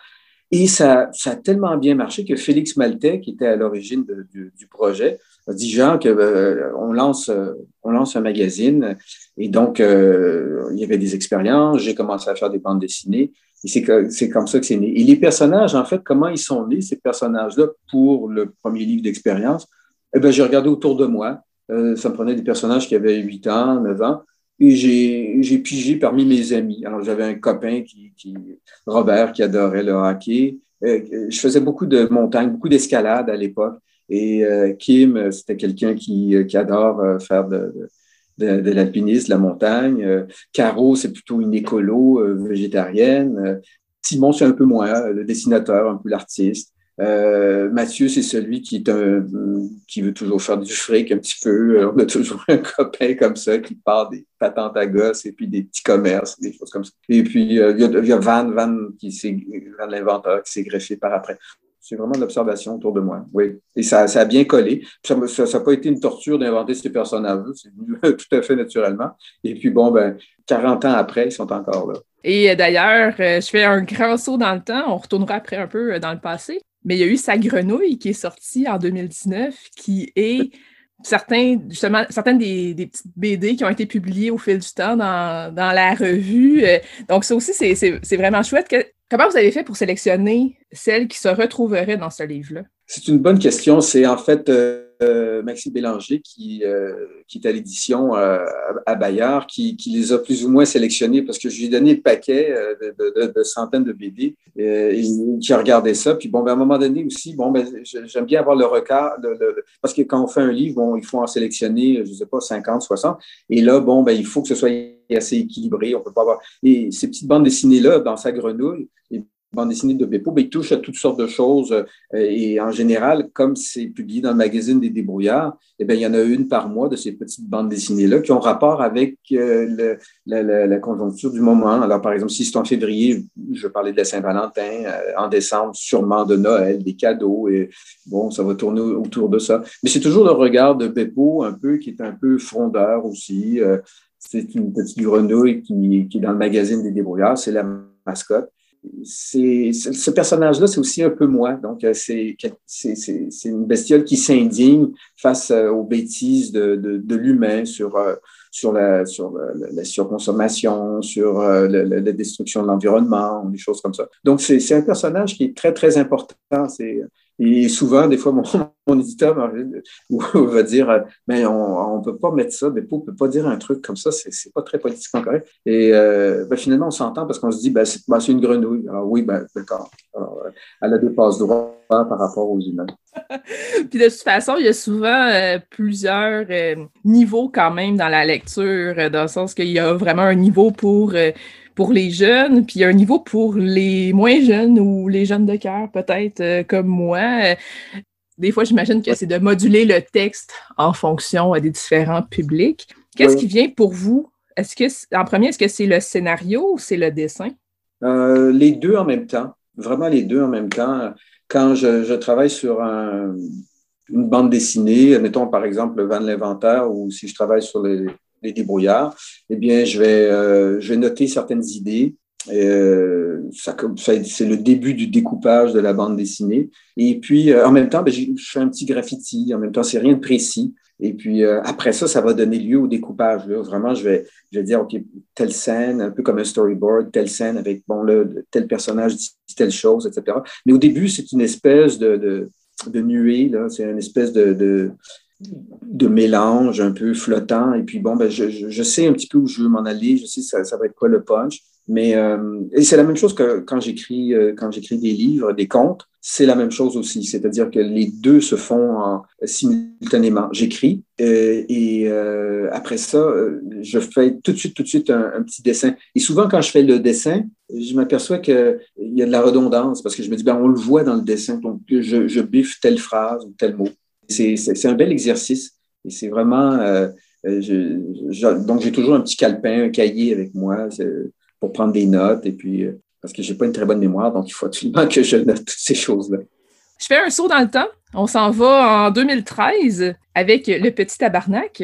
Et ça, ça a tellement bien marché que Félix Maltais, qui était à l'origine du, projet, a dit Jean que euh, on lance on lance un magazine et donc euh, il y avait des expériences. J'ai commencé à faire des bandes dessinées et c'est comme ça que c'est né. Et les personnages, en fait, comment ils sont nés ces personnages-là pour le premier livre d'expérience? Eh bien, j'ai regardé autour de moi euh, ça me prenait des personnages qui avaient 8 ans, 9 ans. Et j'ai pigé parmi mes amis. Alors, j'avais un copain, qui, qui, Robert, qui adorait le hockey. Euh, je faisais beaucoup de montagnes, beaucoup d'escalade à l'époque. Et euh, Kim, c'était quelqu'un qui, qui, adore faire de, de, de l'alpinisme, la montagne. Caro, c'est plutôt une écolo végétarienne. Simon, c'est un peu moins, le dessinateur, un peu l'artiste. Euh, Mathieu, c'est celui qui, est un, qui veut toujours faire du fric un petit peu. Euh, on a toujours un copain comme ça qui part des patentes à gosses et puis des petits commerces, des choses comme ça. Et puis, euh, il, y a, Van, Van, qui l'inventeur, qui s'est greffé par après. C'est vraiment de l'observation autour de moi, oui. Et ça, ça a bien collé. Ça n'a pas été une torture d'inventer ces personnages c'est venu tout à fait naturellement. Et puis, bon, ben, 40 ans après, ils sont encore là. Et d'ailleurs, je fais un grand saut dans le temps. On retournera après un peu dans le passé. Mais il y a eu Sa grenouille qui est sortie en 2019, qui est certains, justement, certaines des, petites BD qui ont été publiées au fil du temps dans, la revue. Euh, donc, ça aussi, c'est vraiment chouette. comment vous avez fait pour sélectionner celles qui se retrouveraient dans ce livre-là? C'est une bonne question. C'est en fait. Euh, euh, Maxime Bélanger, qui, euh, qui est à l'édition euh, à Bayard, qui, les a plus ou moins sélectionnés parce que je lui ai donné le paquet de, de, centaines de BD et, qui a regardé ça. Puis bon, ben, à un moment donné aussi, bon, ben, j'aime bien avoir le regard, parce que quand on fait un livre, bon, il faut en sélectionner, je ne sais pas, 50, 60. Et là, bon, ben, il faut que ce soit assez équilibré. On peut pas avoir. Et ces petites bandes dessinées-là, dans sa grenouille, bande dessinée de Beppo, ben, il touche à toutes sortes de choses. Euh, et en général, comme c'est publié dans le magazine des débrouillards, eh il y en a une par mois de ces petites bandes dessinées-là qui ont rapport avec euh, la, conjoncture du moment. Alors, par exemple, si c'est en février, je parlais de la Saint-Valentin, euh, en décembre, sûrement de Noël, des cadeaux, et bon, ça va tourner autour de ça. Mais c'est toujours le regard de Beppo, un peu, qui est un peu frondeur aussi. c'est une petite grenouille qui, est dans le magazine des débrouillards, c'est la mascotte ce personnage-là, c'est aussi un peu moi. Donc, euh, c'est, une bestiole qui s'indigne face euh, aux bêtises de, l'humain sur, euh, sur, la, sur la, surconsommation, sur la, destruction de l'environnement, des choses comme ça. Donc, c'est, un personnage qui est très, très important. C'est, et souvent, des fois, mon, mon éditeur va dire Mais on ne peut pas mettre ça, mais on ne peut pas dire un truc comme ça, c'est pas très politiquement correct. Et euh, ben, finalement, on s'entend parce qu'on se dit ben, ben, c'est une grenouille. Alors oui, ben, d'accord. Elle a des passes droits par rapport aux humains. Puis de toute façon, il y a souvent euh, plusieurs euh, niveaux quand même dans la lecture, dans le sens qu'il y a vraiment un niveau pour pour les jeunes, puis un niveau pour les moins jeunes ou les jeunes de cœur, peut-être euh, comme moi. Des fois, j'imagine que c'est de moduler le texte en fonction des différents publics. Qu'est-ce qui vient pour vous? Est-ce que, en premier, est-ce que c'est le scénario ou c'est le dessin? Euh, les deux en même temps. Vraiment les deux en même temps. Quand je, travaille sur une bande dessinée, mettons par exemple le Van l'inventaire, ou si je travaille sur les, les débrouillards, eh bien, je vais, euh, je vais noter certaines idées. Euh, ça, c'est le début du découpage de la bande dessinée. Et puis, euh, en même temps, ben, je fais un petit graffiti. En même temps, c'est rien de précis. Et puis, après ça, ça va donner lieu au découpage. Vraiment, je vais, je vais dire, OK, telle scène, un peu comme un storyboard, telle scène avec, bon, là, tel personnage dit telle chose, etc. Mais au début, c'est une espèce de, de, nuée. C'est une espèce de de mélange un peu flottant. Et puis, bon, ben, je, je, sais un petit peu où je veux m'en aller. Je sais ça, ça va être quoi le punch. Mais euh, et c'est la même chose que quand j'écris euh, quand j'écris des livres, des contes, c'est la même chose aussi. C'est-à-dire que les deux se font en, simultanément. J'écris euh, et après ça, je fais tout de suite tout de suite un, petit dessin. Et souvent quand je fais le dessin, je m'aperçois qu'il y a de la redondance parce que je me dis ben on le voit dans le dessin, donc je, je biffe telle phrase ou tel mot c'est un bel exercice. Et c'est vraiment. Euh, euh, donc, j'ai toujours un petit calepin, un cahier avec moi pour prendre des notes. Et puis, euh, parce que je n'ai pas une très bonne mémoire, donc il faut absolument que je note toutes ces choses-là. Je fais un saut dans le temps. On s'en va en 2013 avec Le Petit Tabarnak.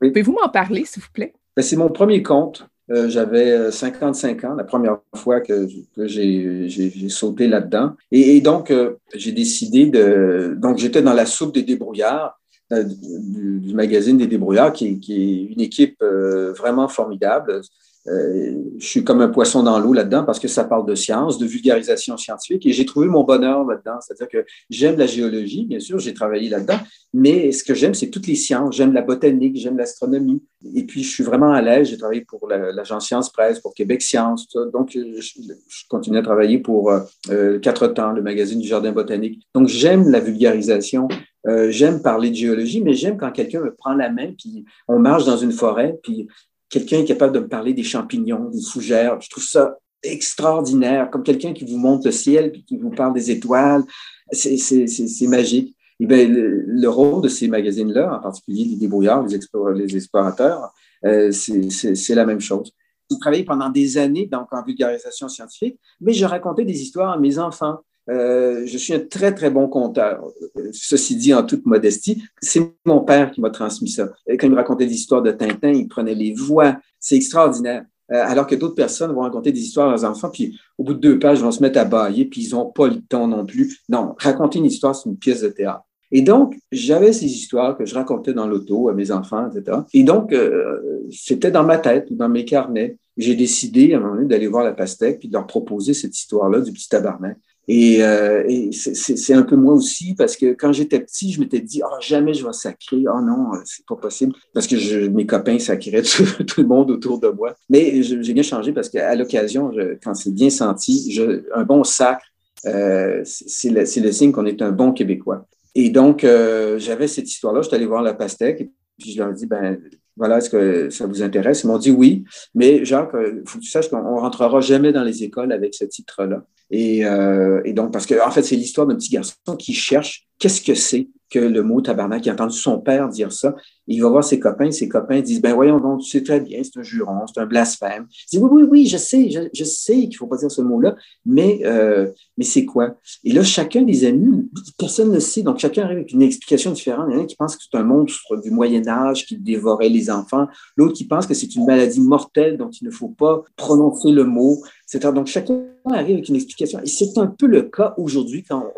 Pouvez-vous m'en parler, s'il vous plaît? Ben, c'est mon premier compte. Euh, j'avais 55 euh, ans, la première fois que, j'ai sauté là-dedans. Et, donc, euh, j'ai décidé de... Donc, j'étais dans la soupe des débrouillards, du, magazine des débrouillards, qui, qui est une équipe vraiment formidable. Euh, je suis comme un poisson dans l'eau là-dedans parce que ça parle de science, de vulgarisation scientifique et j'ai trouvé mon bonheur là-dedans. C'est-à-dire que j'aime la géologie, bien sûr, j'ai travaillé là-dedans, mais ce que j'aime, c'est toutes les sciences. J'aime la botanique, j'aime l'astronomie. Et puis, je suis vraiment à l'aise. J'ai travaillé pour l'agence Science Presse, pour Québec Science. Donc, je, je continue à travailler pour euh, Quatre Temps, le magazine du Jardin botanique. Donc, j'aime la vulgarisation. Euh, j'aime parler de géologie, mais j'aime quand quelqu'un me prend la main, puis on marche dans une forêt, puis quelqu'un est capable de me parler des champignons, des fougères. Je trouve ça extraordinaire, comme quelqu'un qui vous montre le ciel puis qui vous parle des étoiles. C'est magique. Et bien, le, rôle de ces magazines-là, en particulier les débrouillards, les, les explorateurs, euh, c'est la même chose. J'ai travaillé pendant des années donc, en vulgarisation scientifique, mais je racontais des histoires à mes enfants. Euh, je suis un très, très bon conteur. Ceci dit, en toute modestie, c'est mon père qui m'a transmis ça. Quand il me racontait des histoires de Tintin, il prenait les voix. C'est extraordinaire. Euh, alors que d'autres personnes vont raconter des histoires à leurs enfants, puis au bout de deux pages, ils vont se mettre à bailler, puis ils n'ont pas le temps non plus. Non, raconter une histoire, c'est une pièce de théâtre. Et donc, j'avais ces histoires que je racontais dans l'auto à mes enfants, etc. Et donc, euh, c'était dans ma tête ou dans mes carnets. J'ai décidé à un moment donné d'aller voir la pastèque puis de leur proposer cette histoire-là du petit tabarnak. Et, euh, c'est un peu moi aussi, parce que quand j'étais petit, je m'étais dit, oh, jamais je vais sacrer. Oh non, c'est pas possible. Parce que je, mes copains sacraient tout, le monde autour de moi. Mais j'ai bien changé parce qu'à l'occasion, quand c'est bien senti, un bon sacre, euh, c'est le, signe qu'on est un bon Québécois. Et donc, euh, j'avais cette histoire-là. Je suis allé voir la pastèque et puis je leur dit, ben, Voilà, est-ce que ça vous intéresse? Ils m'ont dit oui, mais Jacques, il faut que tu saches qu'on rentrera jamais dans les écoles avec ce titre-là. Et, et, donc, parce que, en fait, c'est l'histoire d'un petit garçon qui cherche qu'est-ce que c'est que le mot tabarnak. Il a entendu son père dire ça. il va voir ses copains. Ses copains disent Ben voyons donc, tu sais très bien, c'est un juron, c'est un blasphème. Il dit Oui, oui, oui, je sais, je, sais qu'il ne faut pas dire ce mot-là, mais, euh, mais c'est quoi? Et là, chacun des amis, personne ne sait. Donc, chacun arrive avec une explication différente. Il y en a qui pense que c'est un monstre du Moyen-Âge qui dévorait les enfants. L'autre qui pense que c'est une maladie mortelle dont il ne faut pas prononcer le mot. Donc, chacun arrive avec une explication. Et c'est un peu le cas aujourd'hui quand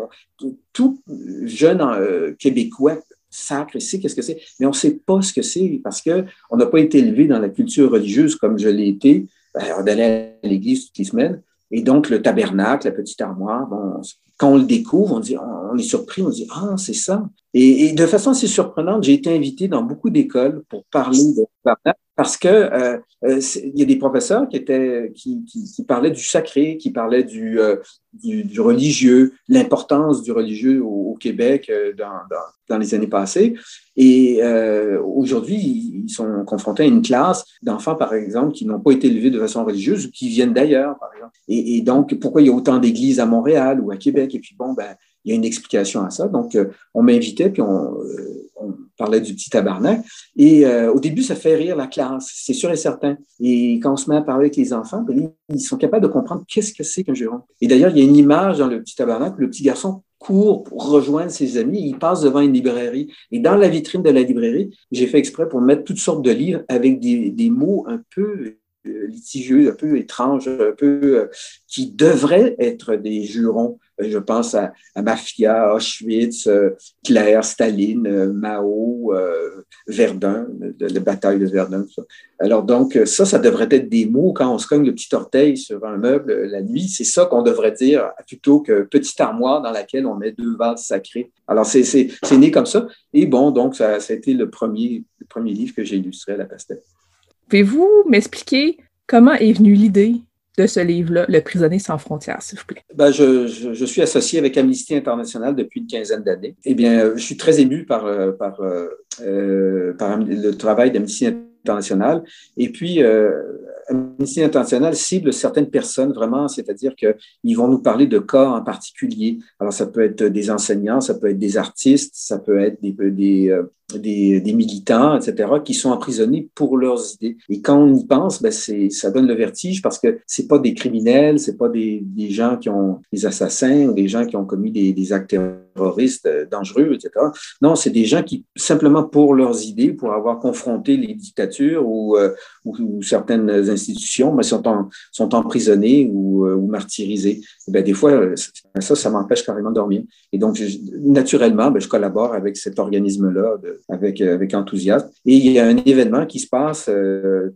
tout jeune euh, Québécois sacre et sait qu'est-ce que c'est, mais on ne sait pas ce que c'est parce qu'on n'a pas été élevé dans la culture religieuse comme je l'ai été. Ben, on allait à l'église toutes les semaines. Et donc, le tabernacle, la petite armoire, bon, quand on le découvre, on, dit, on est surpris, on dit Ah, c'est ça. Et, de façon assez surprenante, j'ai été invité dans beaucoup d'écoles pour parler de tabernacle parce que euh, euh, il y a des professeurs qui étaient qui, qui, parlaient du sacré, qui parlaient du, euh, du, religieux, l'importance du religieux au, Québec dans, dans, dans, les années passées. Et aujourd'hui, ils sont confrontés à une classe d'enfants, par exemple, qui n'ont pas été élevés de façon religieuse ou qui viennent d'ailleurs, par exemple. Et, et, donc, pourquoi il y a autant d'églises à Montréal ou à Québec? Et puis bon, ben il y a une explication à ça. Donc, euh, on m'invitait, puis euh, on, parlait du petit tabarnak. Et euh, au début, ça fait rire la classe, c'est sûr et certain. Et quand on se met à parler avec les enfants, ben, ils sont capables de comprendre qu'est-ce que c'est qu'un juron. Et d'ailleurs, il y a une image dans le petit tabarnak, le petit garçon court pour rejoindre ses amis, il passe devant une librairie. Et dans la vitrine de la librairie, j'ai fait exprès pour mettre toutes sortes de livres avec des, des mots un peu litigieux, un peu étranges, un peu qui devraient être des jurons. Je pense à, Mafia, Auschwitz, Hitler, Staline, Mao, Verdun, la bataille de Verdun. Alors donc, ça, ça devrait être des mots quand on se cogne le petit orteil sur un meuble la nuit. C'est ça qu'on devrait dire plutôt que petite armoire dans laquelle on met deux vases sacrés. Alors, c'est né comme ça. Et bon, donc, ça, a été le premier, le premier livre que j'ai illustré à la pastel. Pouvez-vous m'expliquer comment est venue l'idée? De ce livre-là, Le prisonnier sans frontières, s'il vous plaît? Ben, je, je, suis associé avec Amnesty International depuis une quinzaine d'années. Eh bien, je suis très ému par, euh, par, euh, euh, par le travail d'Amnesty International. Et puis, euh, Amnesty International cible certaines personnes vraiment, c'est-à-dire qu'ils vont nous parler de cas en particulier. Alors, ça peut être des enseignants, ça peut être des artistes, ça peut être des, des, des, des, militants, etc., qui sont emprisonnés pour leurs idées. Et quand on y pense, ben ça donne le vertige parce que c'est pas des criminels, c'est pas des, des, gens qui ont des assassins ou des gens qui ont commis des, des actes terroristes euh, dangereux, etc. Non, c'est des gens qui, simplement pour leurs idées, pour avoir confronté les dictatures ou, euh, ou, certaines institutions, ben, sont, en, sont emprisonnés ou, euh, ou martyrisés. Ben, des fois, ça, ça m'empêche carrément de dormir. Et donc, naturellement, ben, je collabore avec cet organisme-là avec, avec enthousiasme. Et il y a un événement qui se passe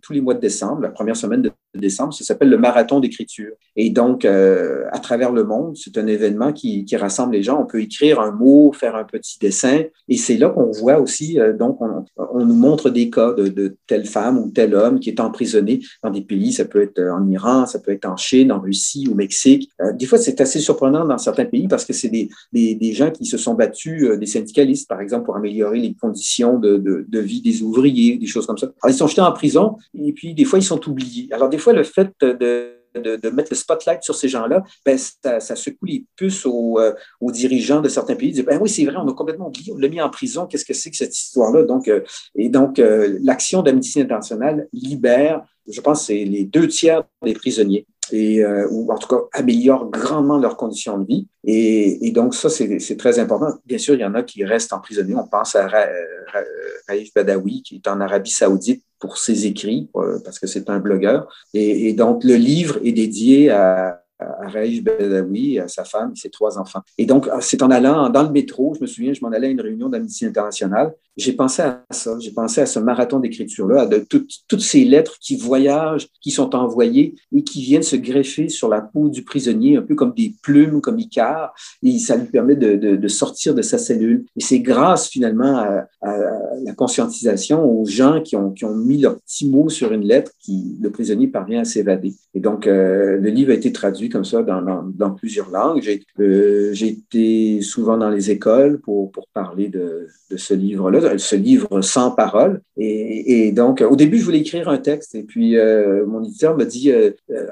tous les mois de décembre, la première semaine de décembre, ça s'appelle le marathon d'écriture. Et donc, à travers le monde, c'est un événement qui, rassemble les gens. On peut écrire un mot, faire un petit dessin. Et c'est là qu'on voit aussi, euh, donc, on, nous montre des cas de, telle femme ou tel homme qui est emprisonné dans des pays. Ça peut être en Iran, ça peut être en Chine, en Russie, au Mexique. Euh, des fois, c'est assez surprenant dans certains pays parce que c'est des, des, des, gens qui se sont battus, euh, des syndicalistes, par exemple, pour améliorer les conditions de, de, vie des ouvriers, des choses comme ça. Alors, ils sont jetés en prison et puis des fois, ils sont oubliés. Alors, des fois, le fait de mettre le spotlight sur ces gens-là, ben, ça, secoue les puces aux, euh, aux, dirigeants de certains pays. Ils disent, ben oui, c'est vrai, on a complètement oublié, on l'a mis en prison, qu'est-ce que c'est que cette histoire-là? Donc, euh, et donc, euh, l'action d'Amnesty International libère, je pense, les deux tiers des prisonniers et, ou en tout cas améliore grandement leurs conditions de vie. Et, donc, ça, c'est très important. Bien sûr, il y en a qui restent emprisonnés. On pense à Raif Badawi, qui est en Arabie saoudite pour ses écrits, euh, parce que c'est un blogueur. Et, et, donc, le livre est dédié à, à Raïf Badawi, à sa femme et ses trois enfants. Et donc, c'est en allant dans le métro, je me souviens, je m'en allais à une réunion d'Amnesty International, j'ai pensé à ça, j'ai pensé à ce marathon d'écriture-là, de toutes ces lettres qui voyagent, qui sont envoyées et qui viennent se greffer sur la peau du prisonnier, un peu comme des plumes, comme Icare, et ça lui permet de, de, de sortir de sa cellule. Et c'est grâce finalement à, à, la conscientisation aux gens qui ont, qui ont mis leurs petits mots sur une lettre qui le prisonnier parvient à s'évader. Et donc, euh, le livre a été traduit comme ça dans, dans, dans plusieurs langues. J'ai euh, été souvent dans les écoles pour, pour parler de, de ce livre-là ce livre sans parole. Et, donc, au début, je voulais écrire un texte, et puis mon éditeur m'a dit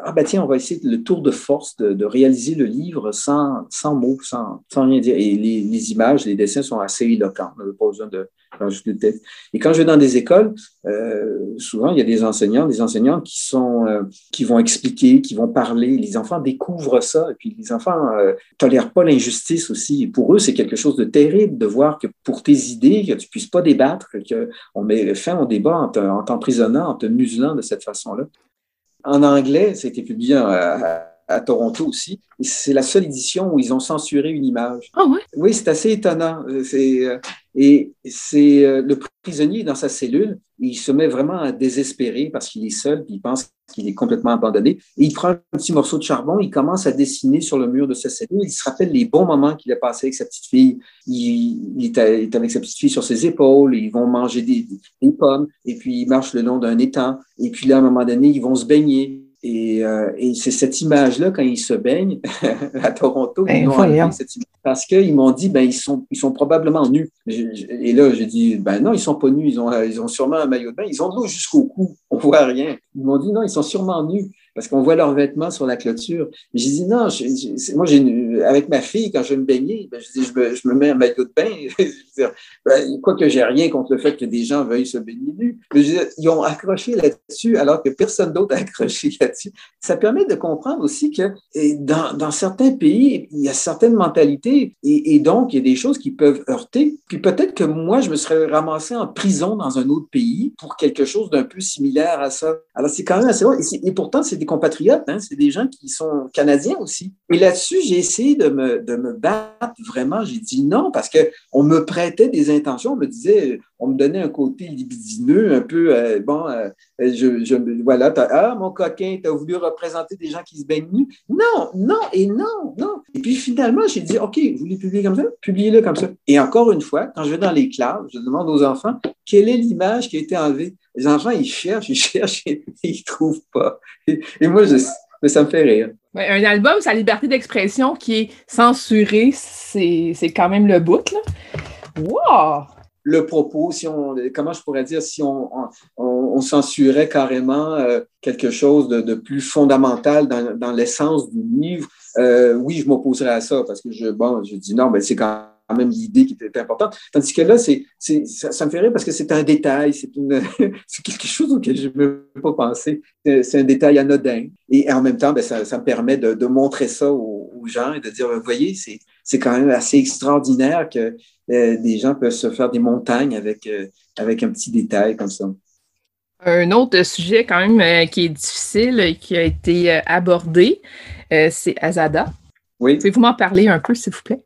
Ah, ben tiens, on va essayer le tour de force de, réaliser le livre sans, sans mots, sans, sans rien dire. Et les, images, les dessins sont assez éloquents. On pas besoin de et quand je vais dans des écoles, euh, souvent il y a des enseignants, des enseignantes qui sont, euh, qui vont expliquer, qui vont parler. Les enfants découvrent ça, et puis les enfants ne euh, tolèrent pas l'injustice aussi. Et pour eux, c'est quelque chose de terrible de voir que pour tes idées, que tu puisses pas débattre, qu'on met fin au débat en t'emprisonnant, en te muselant de cette façon-là. En anglais, ça a été publié à à Toronto aussi. C'est la seule édition où ils ont censuré une image. Ah ouais? Oui, c'est assez étonnant. Euh, et c'est euh, le prisonnier dans sa cellule, il se met vraiment à désespérer parce qu'il est seul, puis il pense qu'il est complètement abandonné. Et il prend un petit morceau de charbon, il commence à dessiner sur le mur de sa cellule. Il se rappelle les bons moments qu'il a passés avec sa petite fille. Il, est, avec sa petite fille sur ses épaules, ils vont manger des, des pommes, et puis il marche le long d'un étang. Et puis là, à un moment donné, ils vont se baigner. Euh, et, c'est cette image-là, quand ils se baignent à Toronto, ben, parce qu'ils m'ont dit, ben, ils, sont, ils sont probablement nus. Et là, j'ai dit, ben non, ils sont pas nus, ils ont, ils ont sûrement un maillot de bain, ils ont de l'eau jusqu'au cou, on voit rien. Ils m'ont dit, non, ils sont sûrement nus parce qu'on voit leurs vêtements sur la clôture. J'ai dit non, moi, avec ma fille, quand je me baignais, ben, je, dis, je, me, mets un maillot de bain. ben, quoi que j'ai rien contre le fait que des gens veuillent se baigner nus. Ils ont accroché là-dessus alors que personne d'autre a accroché là-dessus. Ça permet de comprendre aussi que dans, dans, certains pays, il y a certaines mentalités et, donc il y a des choses qui peuvent heurter. Puis peut-être que moi, je me serais ramassé en prison dans un autre pays pour quelque chose d'un peu similaire à ça. Alors c'est quand même assez long. Et, et pourtant, c'est compatriotes, hein, c'est des gens qui sont canadiens aussi. Et là-dessus, j'ai essayé de me, battre vraiment. J'ai dit non parce qu'on me prêtait des intentions. On me disait, on me donnait un côté libidineux, un peu, euh, bon, euh, je, je, voilà, ah, mon coquin, tu as voulu représenter des gens qui se baignent nus. Non, non, et non, non. Et puis finalement, j'ai dit, OK, vous voulez publier comme ça? Publiez-le comme ça. Et encore une fois, quand je vais dans les classes, je demande aux enfants, quelle est l'image qui a été enlevée? Les enfants, ils cherchent, ils cherchent et ils ne trouvent pas. Et, moi, ça me fait rire. un album, sa liberté d'expression qui est censurée, c'est quand même le bout. Là. Wow! Le propos, si on, comment je pourrais dire, si on, on, censurait carrément euh, quelque chose de, plus fondamental dans, dans l'essence du livre, euh, oui, je m'opposerais à ça parce que je, bon, je dis non, mais c'est quand même l'idée qui était importante. Tandis que là, c'est, ça, ça, me fait rire parce que c'est un détail, c'est, une, c'est quelque chose auquel je ne peux pas penser. C'est, un détail anodin. Et en même temps, ben, ça, ça, me permet de, de montrer ça aux, gens et de dire, vous voyez, c'est, c'est quand même assez extraordinaire que euh, des gens peuvent se faire des montagnes avec, euh, avec un petit détail comme ça. Un autre sujet quand même euh, qui est difficile, qui a été abordé, c'est Azada. Oui. Pouvez-vous m'en parler un peu, s'il vous plaît?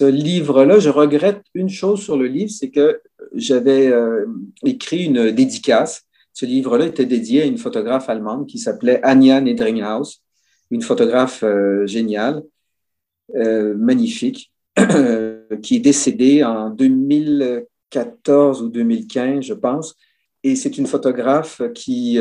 Ce livre-là, je regrette une chose sur le livre, c'est que j'avais euh, écrit une dédicace. Ce livre-là était dédié à une photographe allemande qui s'appelait Anja Nedringhaus, une photographe euh, géniale, euh, magnifique, qui est décédée en 2014 ou 2015, je pense. Et c'est une photographe qui,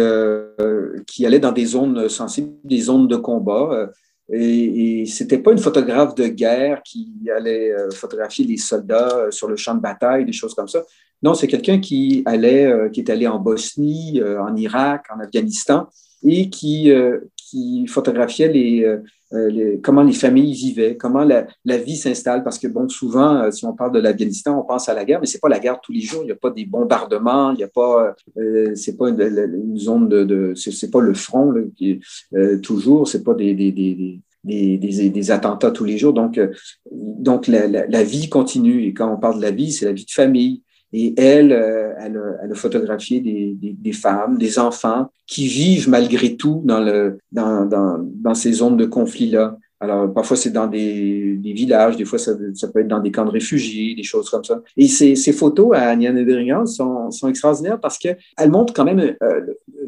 qui allait dans des zones sensibles, des zones de combat et, et c'était pas une photographe de guerre qui allait euh, photographier les soldats euh, sur le champ de bataille, des choses comme ça. Non, c'est quelqu'un qui allait, euh, qui est allé en Bosnie, en Irak, en Afghanistan, et qui, qui photographiait les, les, comment les familles vivaient, comment la, la vie s'installe. Parce que, bon, souvent, si on parle de l'Afghanistan, on pense à la guerre, mais c'est pas la guerre tous les jours. Il n'y a pas des bombardements, il n'y a pas, euh, c'est pas une, zone de, de c'est pas le front là, qui, euh, toujours, c'est pas des, des, des, des, des, attentats tous les jours. Donc, donc la, la, la, vie continue. Et quand on parle de la vie, c'est la vie de famille. Et elle, euh, elle, elle, a photographié des, femmes, des enfants qui vivent malgré tout dans ces zones de conflit-là. Alors, parfois, c'est dans des, des, villages, des fois, ça, ça, peut être dans des camps de réfugiés, des choses comme ça. Et ces, ces photos à Nedringan sont, sont extraordinaires parce qu'elles montrent quand même euh,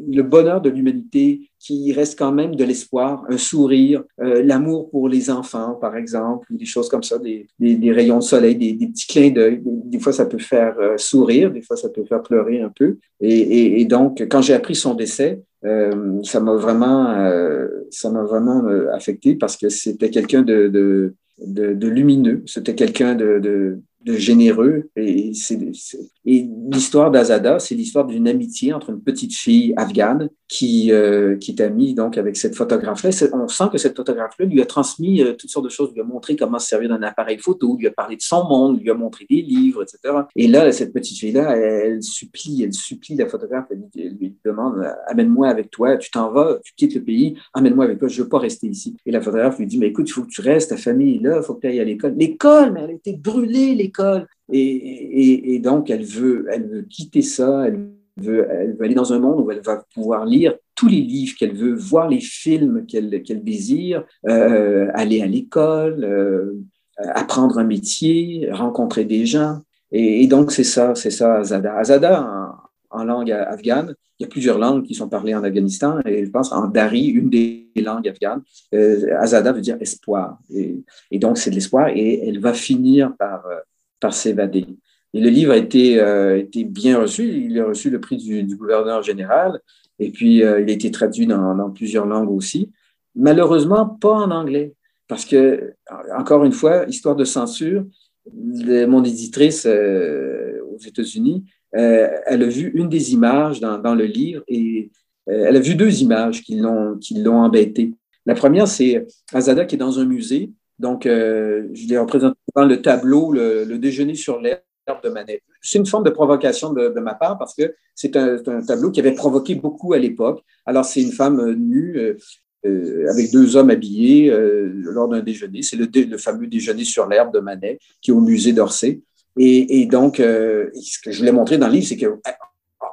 le bonheur de l'humanité, qui reste quand même de l'espoir, un sourire, euh, l'amour pour les enfants, par exemple, ou des choses comme ça, des, des, des rayons de soleil, des, des petits clins d'œil. Des, fois, ça peut faire euh, sourire, des fois, ça peut faire pleurer un peu. Et, et, et donc, quand j'ai appris son décès, euh, ça m'a vraiment, euh, vraiment affecté parce que c'était quelqu'un de, lumineux, c'était quelqu'un de, de, généreux. Et, et l'histoire d'Azada, c'est l'histoire d'une amitié entre une petite fille afghane qui, euh, qui est amie donc avec cette photographe-là. On sent que cette photographe-là lui a transmis euh, toutes sortes de choses, lui a montré comment se servir d'un appareil photo, lui a parlé de son monde, lui a montré des livres, etc. Et là, cette petite fille-là, elle, supplie, elle supplie la photographe, elle, lui demande amène-moi avec toi, tu t'en vas, tu quittes le pays, amène-moi avec toi, je veux pas rester ici. Et la photographe lui dit mais écoute, il faut que tu restes, ta famille est là, il faut que tu ailles à l'école. L'école, mais elle a été brûlée, l'école. Et, et, donc, elle veut, elle veut quitter ça, elle veut, elle veut aller dans un monde où elle va pouvoir lire tous les livres qu'elle veut, voir les films qu'elle qu'elle désire, euh, aller à l'école, euh, apprendre un métier, rencontrer des gens. Et, donc, c'est ça, c'est ça, Azada. Azada, en, langue afghane, il y a plusieurs langues qui sont parlées en Afghanistan, et je pense en Dari, une des langues afghanes, euh, Azada veut dire espoir. Et donc, c'est de l'espoir, et elle va finir par, par s'évader. Et le livre a été, euh, été, bien reçu. Il a reçu le prix du, du gouverneur général. Et puis, euh, il a été traduit dans, dans, plusieurs langues aussi. Malheureusement, pas en anglais. Parce que, encore une fois, histoire de censure, mon éditrice euh, aux États-Unis, elle a vu une des images dans, dans le livre et elle a vu deux images qui l'ont, qui l'ont embêté. La première, c'est Azada qui est dans un musée. Donc, je l'ai représenté dans le tableau, le, le déjeuner sur l'herbe de Manet. C'est une forme de provocation de, ma part parce que c'est un, tableau qui avait provoqué beaucoup à l'époque. Alors, c'est une femme euh, nue euh, euh, avec deux hommes habillés lors d'un déjeuner. C'est le, fameux déjeuner sur l'herbe de Manet qui est au musée d'Orsay. Et, donc, ce que je voulais montrer dans le livre, c'est que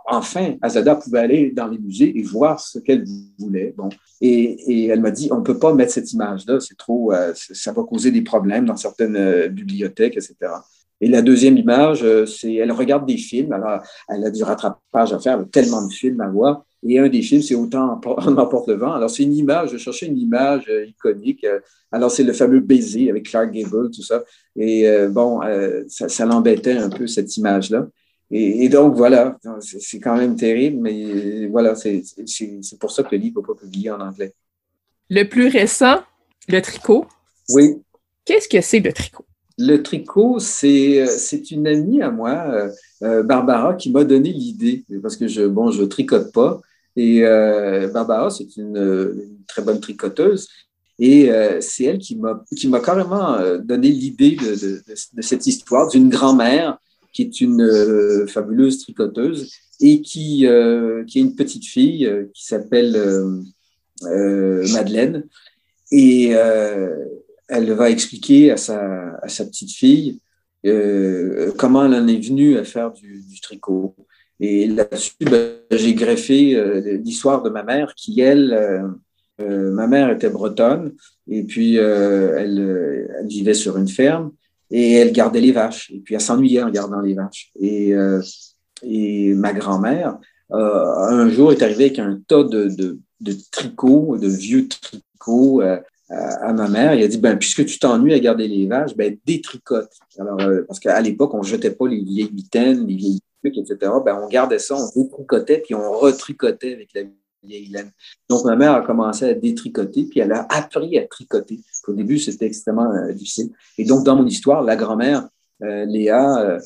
enfin, Azada pouvait aller dans les musées et voir ce qu'elle voulait. Bon. Et, elle m'a dit, on ne peut pas mettre cette image-là, c'est trop, ça va causer des problèmes dans certaines bibliothèques, etc. Et la deuxième image, euh, c'est elle regarde des films. Alors, elle a du rattrapage à faire, tellement de films à voir. Et un des films, c'est Autant en emporte le vent. Alors, c'est une image, je cherchais une image euh, iconique. Euh, alors, c'est le fameux baiser avec Clark Gable, tout ça. Et bon, ça, ça l'embêtait un peu, cette image-là. Et, donc, voilà, c'est quand même terrible, mais voilà, c'est pour ça que le livre n'est pas publié en anglais. Le plus récent, le tricot. Oui. Qu'est-ce que c'est le tricot? Le tricot, c'est une amie à moi, euh, euh, Barbara, qui m'a donné l'idée, parce que je bon, je tricote pas. Et euh, Barbara, c'est une, très bonne tricoteuse. Et c'est elle qui m'a carrément donné l'idée de, de, cette histoire d'une grand-mère qui est une fabuleuse tricoteuse et qui, qui a une petite fille qui s'appelle Madeleine. Et elle va expliquer à sa, à sa petite fille euh, comment elle en est venue à faire du, tricot. Et là-dessus, ben, j'ai greffé euh, l'histoire de ma mère qui, elle, euh, euh ma mère était bretonne et puis euh, elle, elle, vivait sur une ferme et elle gardait les vaches. Et puis elle s'ennuyait en gardant les vaches. Et, et ma grand-mère, un jour, est arrivée avec un tas de, tricots, de vieux tricots à ma mère, il a dit, ben, puisque tu t'ennuies à garder les vaches, ben, détricote. Alors, euh, parce qu'à l'époque, on jetait pas les vieilles mitaines, les vieilles trucs, etc. Ben, on gardait ça, on détricotait, puis on retricotait avec la Donc, ma mère a commencé à détricoter, puis elle a appris à tricoter. Au début, c'était extrêmement euh, difficile. Et donc, dans mon histoire, la grand-mère, euh, Léa,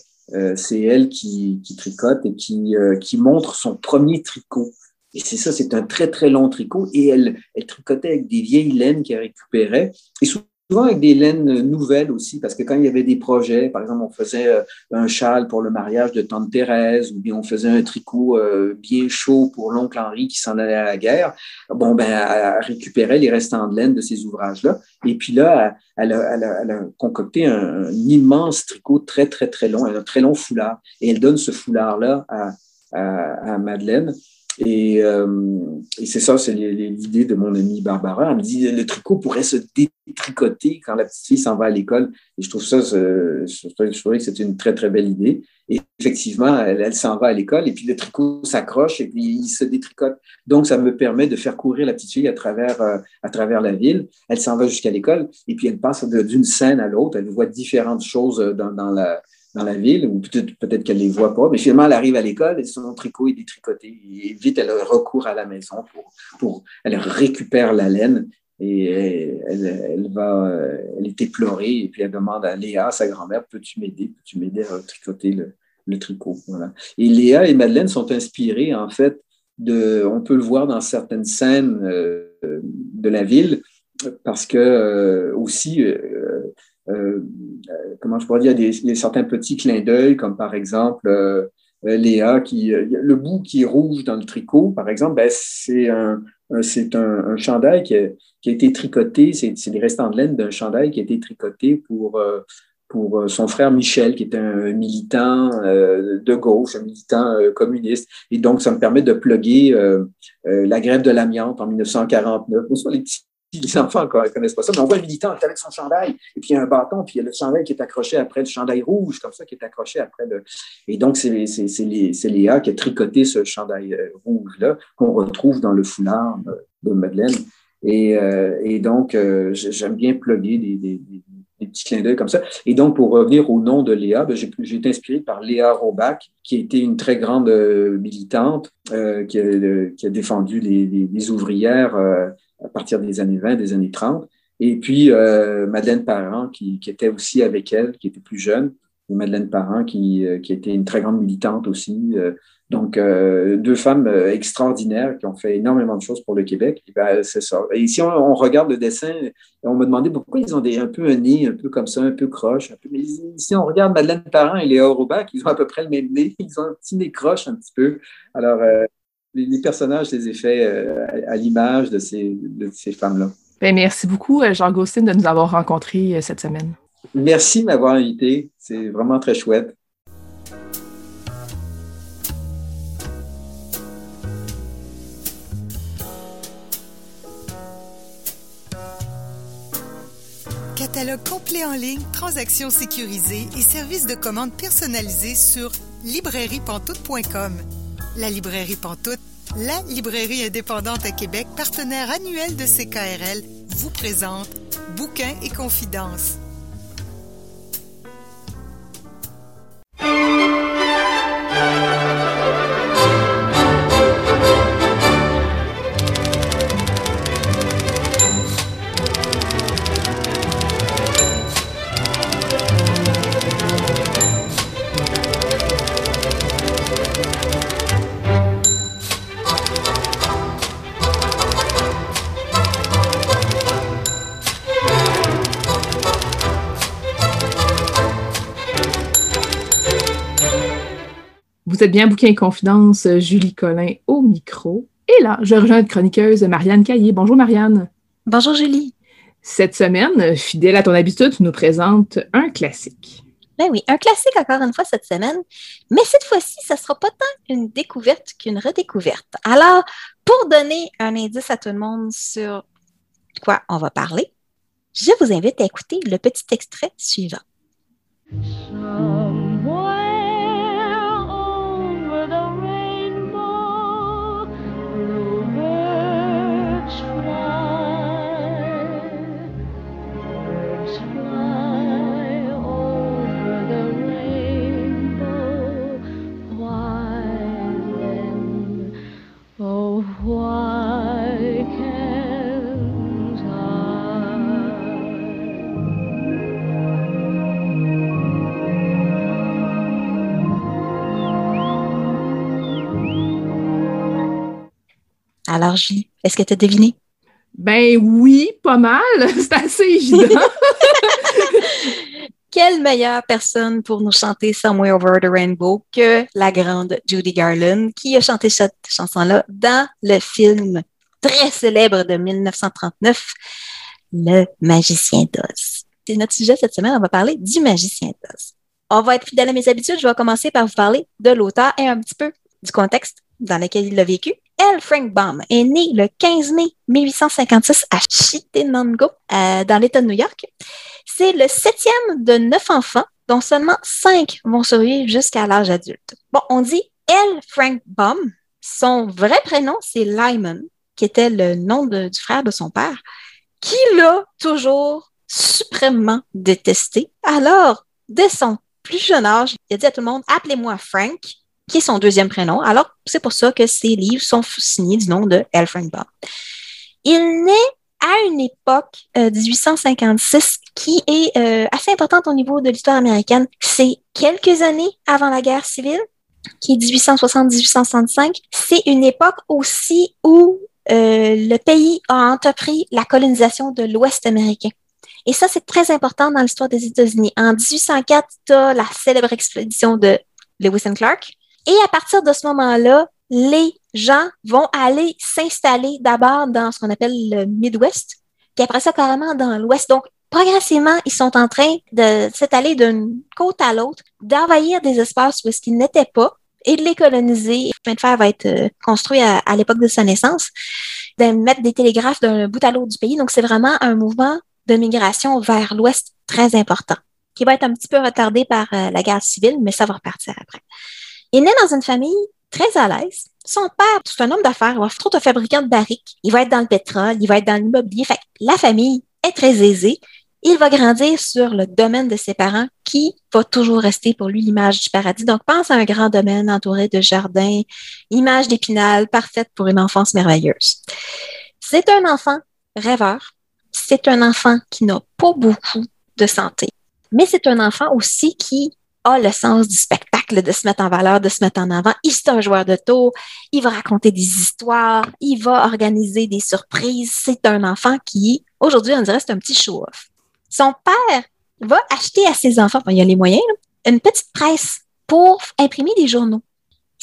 c'est elle qui, qui, tricote et qui, qui montre son premier tricot. Et c'est ça, c'est un très, très long tricot. Et elle, elle tricotait avec des vieilles laines qu'elle récupérait. Et avec des laines nouvelles aussi, parce que quand il y avait des projets, par exemple, on faisait euh, un châle pour le mariage de tante Thérèse, ou bien on faisait un tricot euh, bien chaud pour l'oncle Henri qui s'en allait à la guerre, bon, ben, elle récupérait les restants de laine de ces ouvrages-là. Et puis là, elle a, concocté un, immense tricot très, très, très long, un très long foulard. Et elle donne ce foulard-là à Madeleine. Et, euh, et c'est ça, c'est l'idée de mon amie Barbara. Elle me dit le tricot pourrait se détricoter quand la petite fille s'en va à l'école. Et je trouve ça, je, trouvais que c'est une très, très belle idée. Et effectivement, elle, s'en va à l'école et puis le tricot s'accroche et puis il se détricote. Donc, ça me permet de faire courir la petite fille à travers, euh, à travers la ville. Elle s'en va jusqu'à l'école et puis elle passe d'une scène à l'autre. Elle voit différentes choses dans, dans la dans la ville, ou peut-être peut qu'elle ne les voit pas, mais finalement, elle arrive à l'école et son tricot est détricoté. Et vite, elle recourt à la maison pour, pour elle récupère la laine Et elle, va, elle est éplorée et puis elle demande à Léa, sa grand-mère, peux-tu m'aider? Peux-tu m'aider à tricoter le, tricot? Voilà. Et Léa et Madeleine sont inspirées, en fait, de, on peut le voir dans certaines scènes de la ville, parce que aussi, comment je pourrais dire, il y a, des, certains petits clins d'œil, comme par exemple, euh, Léa, qui, euh, le bout qui est rouge dans le tricot, par exemple, ben, c'est un, c'est un, chandail qui a, qui a, été tricoté, c'est, c'est des restants de laine d'un chandail qui a été tricoté pour, euh, pour son frère Michel, qui est un militant de gauche, un militant communiste. Et donc, ça me permet de plugger la grève de l'amiante en 1949. les les enfants ne connaissent pas ça, mais on voit le militant avec son chandail, et puis il y a un bâton, puis il y a le chandail qui est accroché après le chandail rouge, comme ça, qui est accroché après le. Et donc, c'est Léa qui a tricoté ce chandail euh, rouge-là, qu'on retrouve dans le foulard de Madeleine. Et, euh, et donc, euh, j'aime bien plugger des, des, des, petits clins d'œil comme ça. Et donc, pour revenir au nom de Léa, ben, j'ai été inspiré par Léa Robach, qui était une très grande militante, qui a, qui, a, défendu les, les ouvrières à partir des années 20, des années 30. Et puis, euh, Madeleine Parent, qui, était aussi avec elle, qui était plus jeune, et Madeleine Parent, qui, euh, était une très grande militante aussi. Euh, donc, deux femmes extraordinaires qui ont fait énormément de choses pour le Québec. Et ben, c'est ça. Et si on, regarde le dessin, on me demandait pourquoi ils ont des, un peu un nez, un peu comme ça, un peu croche. Mais si on regarde Madeleine Parent et Léa Robach, ils ont à peu près le même nez. Ils ont un petit nez croche un petit peu. Alors, les, personnages, les effets euh, à, l'image de ces, ces femmes-là. Ben, merci beaucoup, euh, Jean Gaustin, de nous avoir rencontrés euh, cette semaine. Merci de m'avoir invité. C'est vraiment très chouette. Catalogue complet en ligne, transactions sécurisées et services de commande personnalisés sur librairiepantoute.com. La librairie Pantoute, la librairie indépendante à Québec, partenaire annuel de CKRL, vous présente Bouquins et confidences. Vous êtes bien Bouquin Confidence, Julie Collin au micro. Et là, je rejoins notre chroniqueuse Marianne Caillé. Bonjour Marianne. Bonjour Julie. Cette semaine, fidèle à ton habitude, tu nous présentes un classique. Ben oui, un classique encore une fois cette semaine, mais cette fois-ci, ce ne sera pas tant une découverte qu'une redécouverte. Alors, pour donner un indice à tout le monde sur quoi on va parler, je vous invite à écouter le petit extrait suivant. Alors, Julie, est-ce que tu as deviné? Ben oui, pas mal. C'est assez évident. Quelle meilleure personne pour nous chanter Somewhere Over the Rainbow que la grande Judy Garland, qui a chanté cette chanson-là dans le film très célèbre de 1939, Le Magicien d'Oz. C'est notre sujet cette semaine. On va parler du Magicien d'Oz. On va être fidèle à mes habitudes. Je vais commencer par vous parler de l'auteur et un petit peu du contexte dans lequel il a vécu. L. Frank Baum est né le 15 mai 1856 à Chittenango, euh, dans l'État de New York. C'est le septième de neuf enfants, dont seulement cinq vont survivre jusqu'à l'âge adulte. Bon, on dit L. Frank Baum. Son vrai prénom, c'est Lyman, qui était le nom du frère de son père, qui l'a toujours suprêmement détesté. Alors, dès son plus jeune âge, il a dit à tout le monde, appelez-moi Frank qui est son deuxième prénom. Alors, c'est pour ça que ses livres sont signés du nom de. Frank Baum. Il naît à une époque, 1856, qui est assez importante au niveau de l'histoire américaine. C'est quelques années avant la guerre civile, qui est 1860-1865. C'est une époque aussi où le pays a entrepris la colonisation de l'Ouest américain. Et ça, c'est très important dans l'histoire des États-Unis. En 1804, tu as la célèbre expédition de Lewis and Clark. Et à partir de ce moment-là, les gens vont aller s'installer d'abord dans ce qu'on appelle le Midwest, puis après ça, carrément dans l'Ouest. Donc, progressivement, ils sont en train de s'étaler d'une côte à l'autre, d'envahir des espaces où est-ce qu'ils n'étaient pas et de les coloniser. Le chemin de fer va être euh, construit à, l'époque de sa naissance, de mettre des télégraphes d'un bout à l'autre du pays. Donc, c'est vraiment un mouvement de migration vers l'ouest très important, qui va être un petit peu retardé par euh, la guerre civile, mais ça va repartir après. Il né dans une famille très à l'aise. Son père, c'est un homme d'affaires, il va être un fabricant de barriques. Il va être dans le pétrole, il va être dans l'immobilier. Fait la famille est très aisée. Il va grandir sur le domaine de ses parents qui va toujours rester pour lui l'image du paradis. Donc, pense à un grand domaine entouré de jardins, image d'épinal, parfaite pour une enfance merveilleuse. C'est un enfant rêveur, c'est un enfant qui n'a pas beaucoup de santé, mais c'est un enfant aussi qui a le sens du spectacle, de se mettre en valeur, de se mettre en avant. Il est un joueur de tour, il va raconter des histoires, il va organiser des surprises. C'est un enfant qui, aujourd'hui, on dirait c'est un petit show-off. Son père va acheter à ses enfants, il y a les moyens, une petite presse pour imprimer des journaux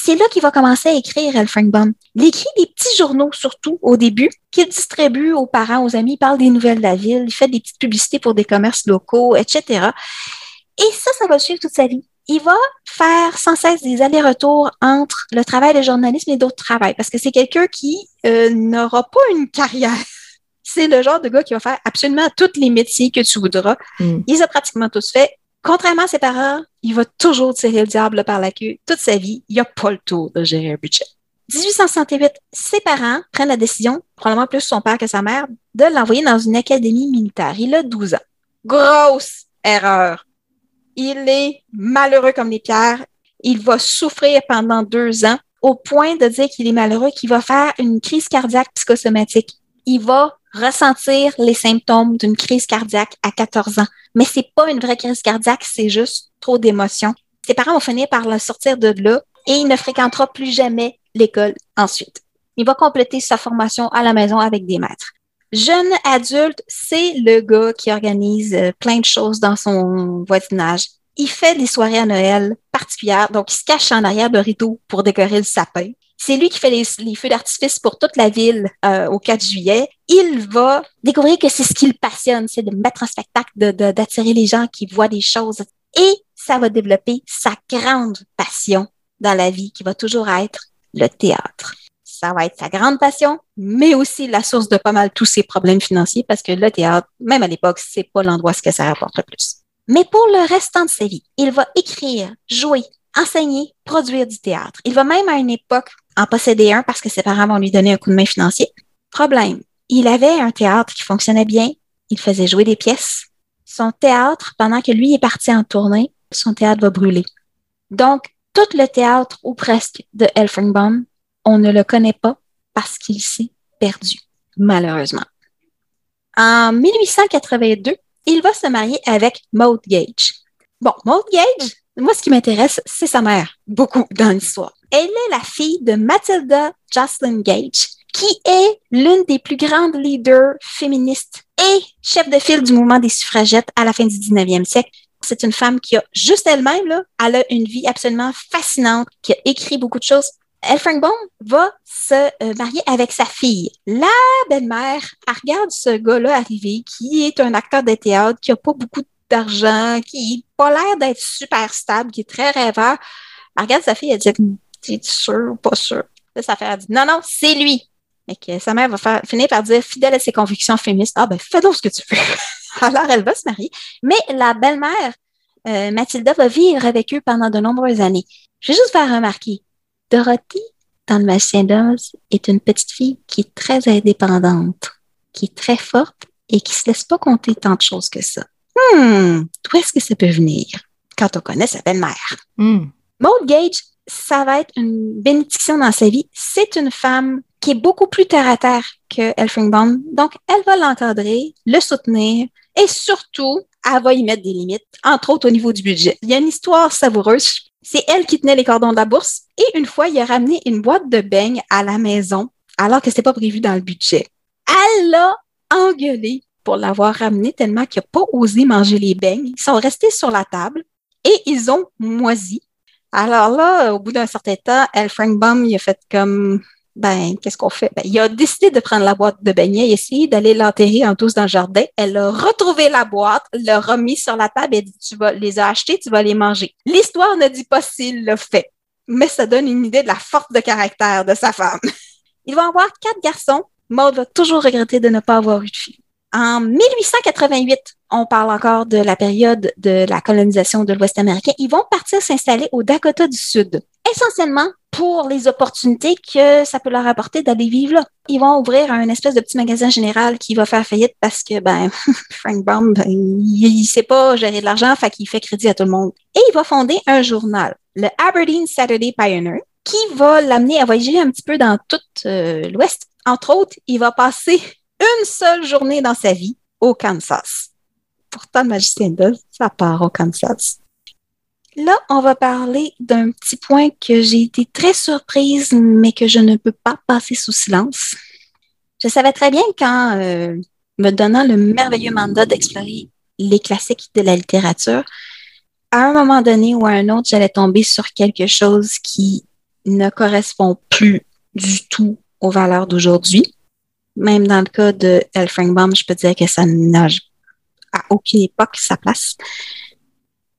c'est là qu'il va commencer à écrire, El Frank Baum. Il écrit des petits journaux, surtout au début, qu'il distribue aux parents, aux amis, il parle des nouvelles de la ville, il fait des petites publicités pour des commerces locaux, etc. Et ça, ça va suivre toute sa vie. Il va faire sans cesse des allers-retours entre le travail de journalisme et d'autres travails, parce que c'est quelqu'un qui euh, n'aura pas une carrière. C'est le genre de gars qui va faire absolument tous les métiers que tu voudras. Mm. Il les a pratiquement tous fait contrairement à ses parents, il va toujours tirer le diable par la queue toute sa vie. Il n'a pas le tour de gérer un budget. 1868, ses parents prennent la décision, probablement plus son père que sa mère, de l'envoyer dans une académie militaire. Il a 12 ans. Grosse erreur. Il est malheureux comme des pierres. Il va souffrir pendant deux ans au point de dire qu'il est malheureux, qu'il va faire une crise cardiaque psychosomatique. Il va ressentir les symptômes d'une crise cardiaque à 14 ans. Mais c'est pas une vraie crise cardiaque, c'est juste trop d'émotions. Ses parents vont finir par le sortir de là et il ne fréquentera plus jamais l'école ensuite. Il va compléter sa formation à la maison avec des maîtres. Jeune adulte, c'est le gars qui organise euh, plein de choses dans son voisinage. Il fait des soirées à Noël particulières, donc il se cache en arrière de rideau pour décorer le sapin. C'est lui qui fait les, feux d'artifice pour toute la ville euh, au 4 juillet. Il va découvrir que c'est ce qui le passionne, c'est de mettre en spectacle, d'attirer les gens qui voient des choses. Et ça va développer sa grande passion dans la vie, qui va toujours être le théâtre. Ça va être sa grande passion, mais aussi la source de pas mal tous ses problèmes financiers, parce que le théâtre, même à l'époque, c'est pas l'endroit ce que ça rapporte le plus. Mais pour le restant de sa vie, il va écrire, jouer, enseigner, produire du théâtre. Il va même à une époque en posséder un parce que ses parents vont lui donner un coup de main financier. Problème, il avait un théâtre qui fonctionnait bien, il faisait jouer des pièces. Son théâtre, pendant que lui est parti en tournée, son théâtre va brûler. Donc, tout le théâtre, ou presque, de Elfringbaum, on ne le connaît pas parce qu'il s'est perdu, malheureusement. En 1882, il va se marier avec Maud Gage. Bon, Maud Gage, moi, ce qui m'intéresse, c'est sa mère, beaucoup dans l'histoire. Elle est la fille de Matilda Jocelyn Gage, qui est l'une des plus grandes leaders féministes et chef de file du mouvement des suffragettes à la fin du 19e siècle. C'est une femme qui a juste elle-même, là, elle a une vie absolument fascinante, qui a écrit beaucoup de choses. Elle, Frank Bond, va se euh, marier avec sa fille. La belle-mère, elle regarde ce gars-là arriver, qui est un acteur de théâtre, qui a pas beaucoup d'argent, qui n'a pas l'air d'être super stable, qui est très rêveur. Elle regarde sa fille, elle dit es sûr ou pas sûr? sa fille a dit non, non, c'est lui. Que sa mère va finir par dire, fidèle à ses convictions féministes, ah ben fais donc ce que tu veux. Alors elle va se marier. Mais la belle-mère, euh, Mathilda, va vivre avec eux pendant de nombreuses années. Je vais juste faire remarquer, Dorothy, dans le Magicien d'Oz, est une petite fille qui est très indépendante, qui est très forte et qui se laisse pas compter tant de choses que ça. Hmm, d'où est-ce que ça peut venir? Quand on connaît sa belle-mère? Hmm. Maud Gage ça va être une bénédiction dans sa vie. C'est une femme qui est beaucoup plus terre à terre que Elfringbaum. Donc, elle va l'encadrer, le soutenir et surtout, elle va y mettre des limites, entre autres au niveau du budget. Il y a une histoire savoureuse. C'est elle qui tenait les cordons de la bourse et une fois, il a ramené une boîte de beignes à la maison alors que ce n'était pas prévu dans le budget. Elle l'a engueulé pour l'avoir ramené tellement qu'il n'a pas osé manger les beignes. Ils sont restés sur la table et ils ont moisi. Alors là, au bout d'un certain temps, El Frank Baum, il a fait comme ben, qu'est-ce qu'on fait? Ben, il a décidé de prendre la boîte de beignets et essayer d'aller l'enterrer en douce dans le jardin. Elle a retrouvé la boîte, l'a remis sur la table et dit, tu vas les acheter, tu vas les manger. L'histoire ne dit pas s'il l'a fait, mais ça donne une idée de la force de caractère de sa femme. Il va avoir quatre garçons. Maud va toujours regretter de ne pas avoir eu de fille. En 1888, on parle encore de la période de la colonisation de l'Ouest américain. Ils vont partir s'installer au Dakota du Sud, essentiellement pour les opportunités que ça peut leur apporter d'aller vivre là. Ils vont ouvrir un espèce de petit magasin général qui va faire faillite parce que ben Frank Baum, ben, il, sait pas gérer de l'argent, fait qu'il fait crédit à tout le monde. Et il va fonder un journal, le Aberdeen Saturday Pioneer, qui va l'amener à voyager un petit peu dans tout euh, l'Ouest. Entre autres, il va passer une seule journée dans sa vie au Kansas. Pourtant, magicien d'Oz, ça part au Kansas. Là, on va parler d'un petit point que j'ai été très surprise, mais que je ne peux pas passer sous silence. Je savais très bien qu'en euh, me donnant le merveilleux mandat d'explorer les classiques de la littérature, à un moment donné ou à un autre, j'allais tomber sur quelque chose qui ne correspond plus du tout aux valeurs d'aujourd'hui. Même dans le cas de L. Frank Baum, je peux dire que ça n'a aucune époque sa place.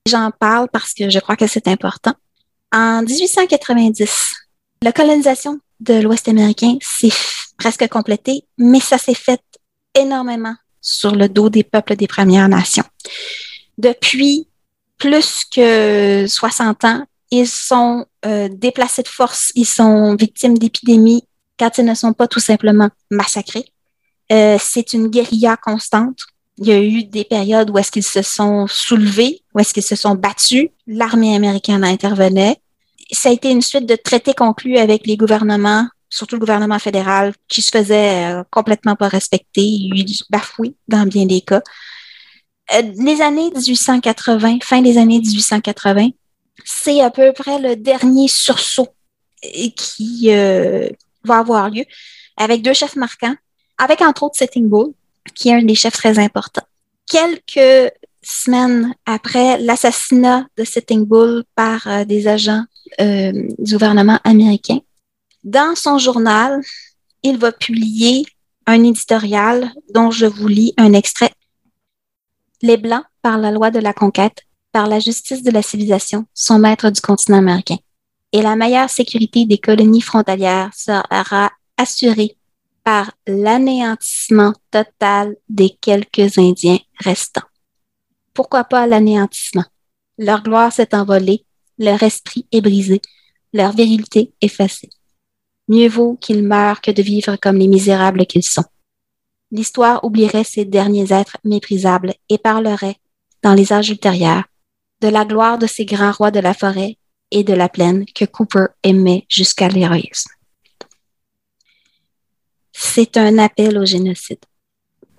J'en parle parce que je crois que c'est important. En 1890, la colonisation de l'Ouest américain s'est presque complétée, mais ça s'est fait énormément sur le dos des peuples des Premières Nations. Depuis plus que 60 ans, ils sont euh, déplacés de force, ils sont victimes d'épidémies, quand ils ne sont pas tout simplement massacrés. Euh, c'est une guérilla constante. Il y a eu des périodes où est-ce qu'ils se sont soulevés, où est-ce qu'ils se sont battus. L'armée américaine intervenait. Ça a été une suite de traités conclus avec les gouvernements, surtout le gouvernement fédéral, qui se faisait euh, complètement pas respecter, bafoué dans bien des cas. Euh, les années 1880, fin des années 1880, c'est à peu près le dernier sursaut qui, va avoir lieu avec deux chefs marquants, avec entre autres Sitting Bull, qui est un des très importants. Quelques semaines après l'assassinat de Sitting Bull par euh, des agents euh, du gouvernement américain, dans son journal, il va publier un éditorial dont je vous lis un extrait. Les Blancs, par la loi de la conquête, par la justice de la civilisation, sont maîtres du continent américain et la meilleure sécurité des colonies frontalières sera assurée par l'anéantissement total des quelques Indiens restants. Pourquoi pas l'anéantissement? Leur gloire s'est envolée, leur esprit est brisé, leur virilité effacée. Mieux vaut qu'ils meurent que de vivre comme les misérables qu'ils sont. L'histoire oublierait ces derniers êtres méprisables et parlerait, dans les âges ultérieurs, de la gloire de ces grands rois de la forêt et de la plaine que Cooper aimait jusqu'à l'héroïsme. C'est un appel au génocide.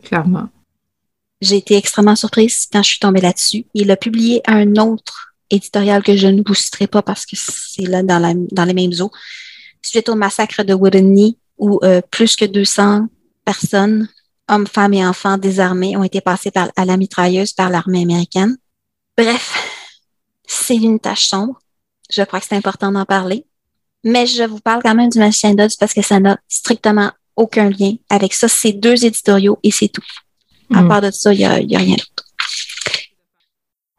Clairement. J'ai été extrêmement surprise quand je suis tombée là-dessus. Il a publié un autre éditorial que je ne vous citerai pas parce que c'est là dans, dans les mêmes eaux. Suite au massacre de Woodney, où euh, plus que 200 personnes, hommes, femmes et enfants désarmés, ont été passés par, à la mitrailleuse par l'armée américaine. Bref, c'est une tâche sombre. Je crois que c'est important d'en parler. Mais je vous parle quand même du magicien d'Oz parce que ça n'a strictement aucun lien avec ça. C'est deux éditoriaux et c'est tout. À hmm. part de ça, il n'y a, a, rien d'autre.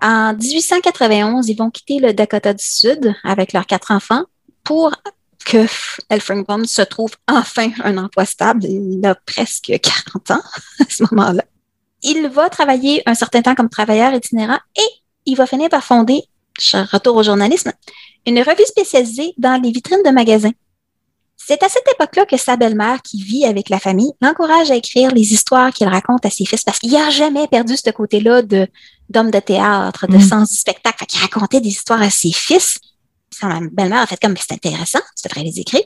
En 1891, ils vont quitter le Dakota du Sud avec leurs quatre enfants pour que Elfring Baum se trouve enfin un emploi stable. Il a presque 40 ans à ce moment-là. Il va travailler un certain temps comme travailleur itinérant et il va finir par fonder retour au journalisme, une revue spécialisée dans les vitrines de magasins. C'est à cette époque-là que sa belle-mère, qui vit avec la famille, l'encourage à écrire les histoires qu'il raconte à ses fils parce qu'il n'a jamais perdu ce côté-là de, d'homme de théâtre, de mm. sens du spectacle. Fait qu'il racontait des histoires à ses fils. Sa belle-mère a fait comme, c'est intéressant, tu devrais les écrire.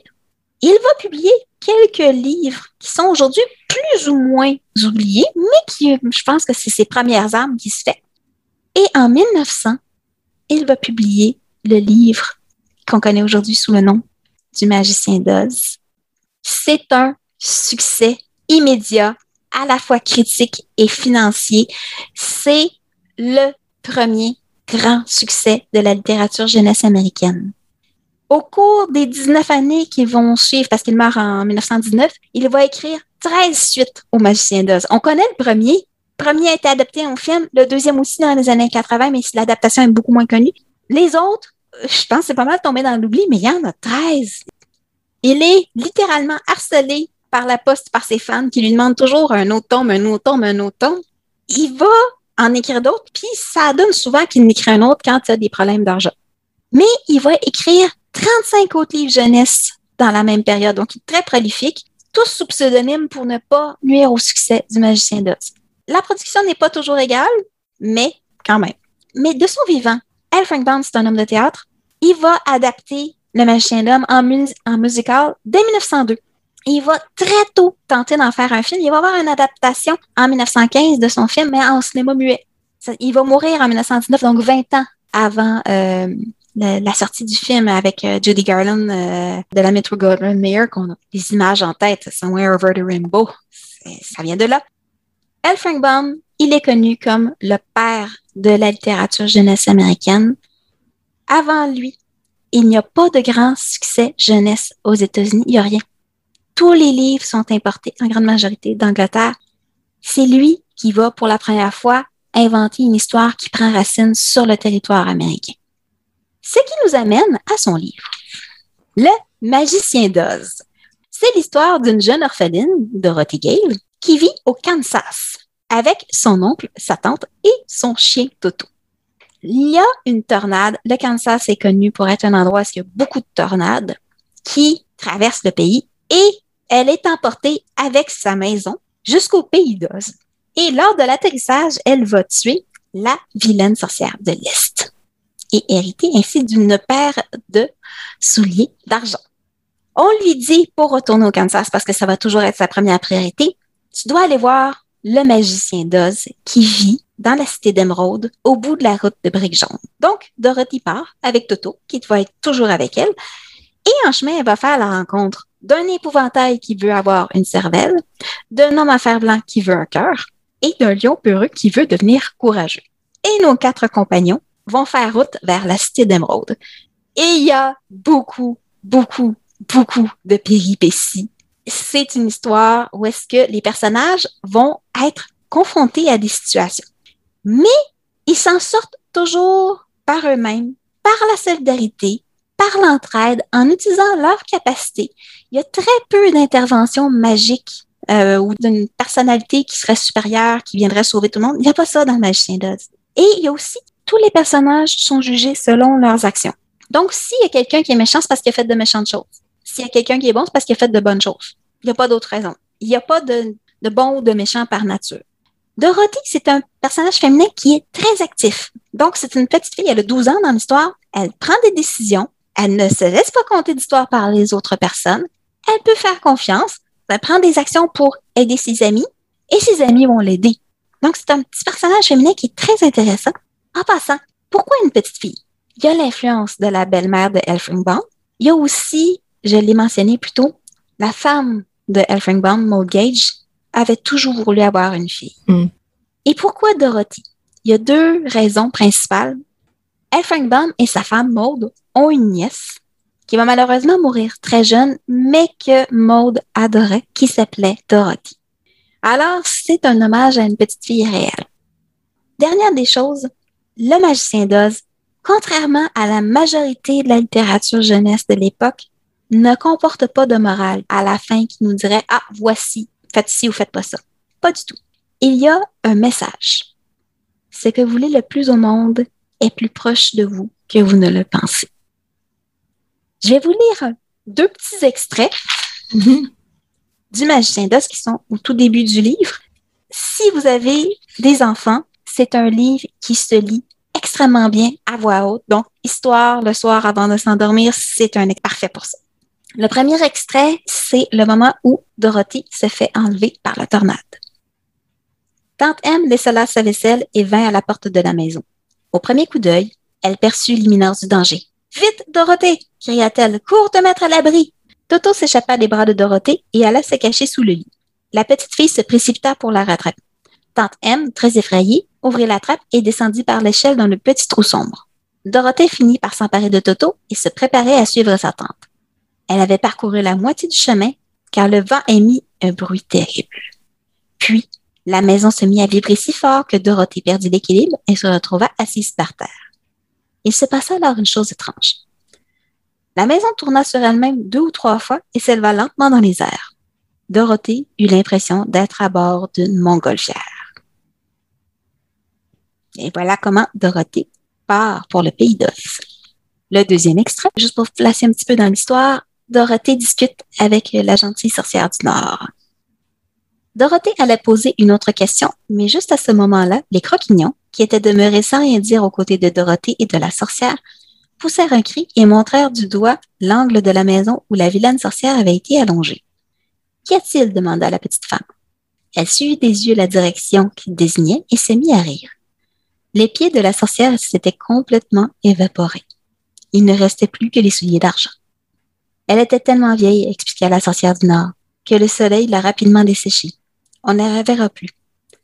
Il va publier quelques livres qui sont aujourd'hui plus ou moins oubliés, mais qui, je pense que c'est ses premières armes qui se fait. Et en 1900, il va publier le livre qu'on connaît aujourd'hui sous le nom du magicien d'Oz. C'est un succès immédiat, à la fois critique et financier. C'est le premier grand succès de la littérature jeunesse américaine. Au cours des 19 années qui vont suivre, parce qu'il meurt en 1919, il va écrire 13 suites au Magicien d'Oz. On connaît le premier. Le premier a été adapté en film, le deuxième aussi dans les années 80, mais l'adaptation est beaucoup moins connue. Les autres, je pense que c'est pas mal tombé dans l'oubli, mais il y en a 13. Il est littéralement harcelé par la poste par ses fans qui lui demandent toujours un autre tome, un autre tome, un autre tome. Il va en écrire d'autres, puis ça donne souvent qu'il n'écrit un autre quand il a des problèmes d'argent. Mais il va écrire 35 autres livres jeunesse dans la même période, donc il est très prolifique, tous sous pseudonyme pour ne pas nuire au succès du magicien d'Oz. La production n'est pas toujours égale, mais quand même. Mais de son vivant, L. Frank Baum, c'est un homme de théâtre, il va adapter Le magicien d'homme en, musical dès 1902 il va très tôt tenter d'en faire un film. Il va avoir une adaptation en 1915 de son film, mais en cinéma muet. Il va mourir en 1919, donc 20 ans avant euh, la, sortie du film avec euh, Judy Garland euh, de la Metro Goldwyn Mayer, qu'on a des images en tête, Somewhere Over the Rainbow. Ça vient de là. L. Frank Baum, il est connu comme le père de la littérature jeunesse américaine. Avant lui, il n'y a pas de grand succès jeunesse aux États-Unis. Il n'y a rien tous les livres sont importés en grande majorité d'Angleterre. C'est lui qui va pour la première fois inventer une histoire qui prend racine sur le territoire américain. Ce qui nous amène à son livre, Le magicien d'Oz. C'est l'histoire d'une jeune orpheline, Dorothy Gale, qui vit au Kansas avec son oncle, sa tante et son chien Toto. Il y a une tornade. Le Kansas est connu pour être un endroit où il y a beaucoup de tornades qui traversent le pays et elle est emportée avec sa maison jusqu'au pays d'Oz. Et lors de l'atterrissage, elle va tuer la vilaine sorcière de l'Est et hériter ainsi d'une paire de souliers d'argent. On lui dit pour retourner au Kansas, parce que ça va toujours être sa première priorité, tu dois aller voir le magicien d'Oz qui vit dans la cité d'Émeraude au bout de la route de Briques Jaune. Donc, Dorothy part avec Toto, qui va être toujours avec elle. Et en chemin, elle va faire la rencontre d'un épouvantail qui veut avoir une cervelle, d'un homme à fer blanc qui veut un cœur et d'un lion peureux qui veut devenir courageux. Et nos quatre compagnons vont faire route vers la cité d'Émeraude. Et il y a beaucoup, beaucoup, beaucoup de péripéties. C'est une histoire où est-ce que les personnages vont être confrontés à des situations. Mais ils s'en sortent toujours par eux-mêmes, par la solidarité, par l'entraide, en utilisant leur capacité. Il y a très peu d'interventions magiques euh, ou d'une personnalité qui serait supérieure, qui viendrait sauver tout le monde. Il n'y a pas ça dans le Magicien d'Oz. Et il y a aussi, tous les personnages sont jugés selon leurs actions. Donc, s'il y a quelqu'un qui est méchant, c'est parce qu'il a fait de méchantes choses. S'il y a quelqu'un qui est bon, c'est parce qu'il a fait de bonnes choses. Il n'y a pas d'autre raison. Il n'y a pas de, de bon ou de méchant par nature. Dorothy, c'est un personnage féminin qui est très actif. Donc, c'est une petite fille, elle a 12 ans dans l'histoire. Elle prend des décisions. Elle ne se laisse pas compter d'histoire par les autres personnes. Elle peut faire confiance. Elle prend des actions pour aider ses amis et ses amis vont l'aider. Donc, c'est un petit personnage féminin qui est très intéressant. En passant, pourquoi une petite fille? Il y a l'influence de la belle-mère de Elfringbaum. Il y a aussi, je l'ai mentionné plus tôt, la femme de Elfringbaum, Maud Gage, avait toujours voulu avoir une fille. Mm. Et pourquoi Dorothy? Il y a deux raisons principales. Elfringbaum et sa femme Maud ont une nièce qui va malheureusement mourir très jeune, mais que Maud adorait, qui s'appelait Dorothy. Alors, c'est un hommage à une petite fille réelle. Dernière des choses, le magicien d'Oz, contrairement à la majorité de la littérature jeunesse de l'époque, ne comporte pas de morale à la fin qui nous dirait Ah, voici, faites ci ou faites pas ça. Pas du tout. Il y a un message. Ce que vous voulez le plus au monde est plus proche de vous que vous ne le pensez. Je vais vous lire deux petits extraits du Magicien d'Oz qui sont au tout début du livre. Si vous avez des enfants, c'est un livre qui se lit extrêmement bien à voix haute. Donc, histoire le soir avant de s'endormir, c'est un parfait pour ça. Le premier extrait, c'est le moment où Dorothy se fait enlever par la tornade. Tante M laissa là sa vaisselle et vint à la porte de la maison. Au premier coup d'œil, elle perçut l'imminence du danger. Vite, Dorothée! cria-t-elle. Cours te mettre à l'abri! Toto s'échappa des bras de Dorothée et alla se cacher sous le lit. La petite fille se précipita pour la rattraper. Tante M, très effrayée, ouvrit la trappe et descendit par l'échelle dans le petit trou sombre. Dorothée finit par s'emparer de Toto et se préparer à suivre sa tante. Elle avait parcouru la moitié du chemin car le vent émit un bruit terrible. Puis, la maison se mit à vibrer si fort que Dorothée perdit l'équilibre et se retrouva assise par terre. Il se passa alors une chose étrange. La maison tourna sur elle-même deux ou trois fois et s'éleva lentement dans les airs. Dorothée eut l'impression d'être à bord d'une montgolfière. Et voilà comment Dorothée part pour le pays d'Oz. Le deuxième extrait, juste pour placer un petit peu dans l'histoire, Dorothée discute avec la gentille sorcière du Nord. Dorothée allait poser une autre question, mais juste à ce moment-là, les croquignons, qui étaient demeurés sans rien dire aux côtés de Dorothée et de la sorcière, poussèrent un cri et montrèrent du doigt l'angle de la maison où la vilaine sorcière avait été allongée. Qu'y a-t-il? demanda la petite femme. Elle suivit des yeux la direction qu'il désignait et se mit à rire. Les pieds de la sorcière s'étaient complètement évaporés. Il ne restait plus que les souliers d'argent. Elle était tellement vieille, expliqua la sorcière du Nord, que le soleil l'a rapidement desséchée on ne la reverra plus.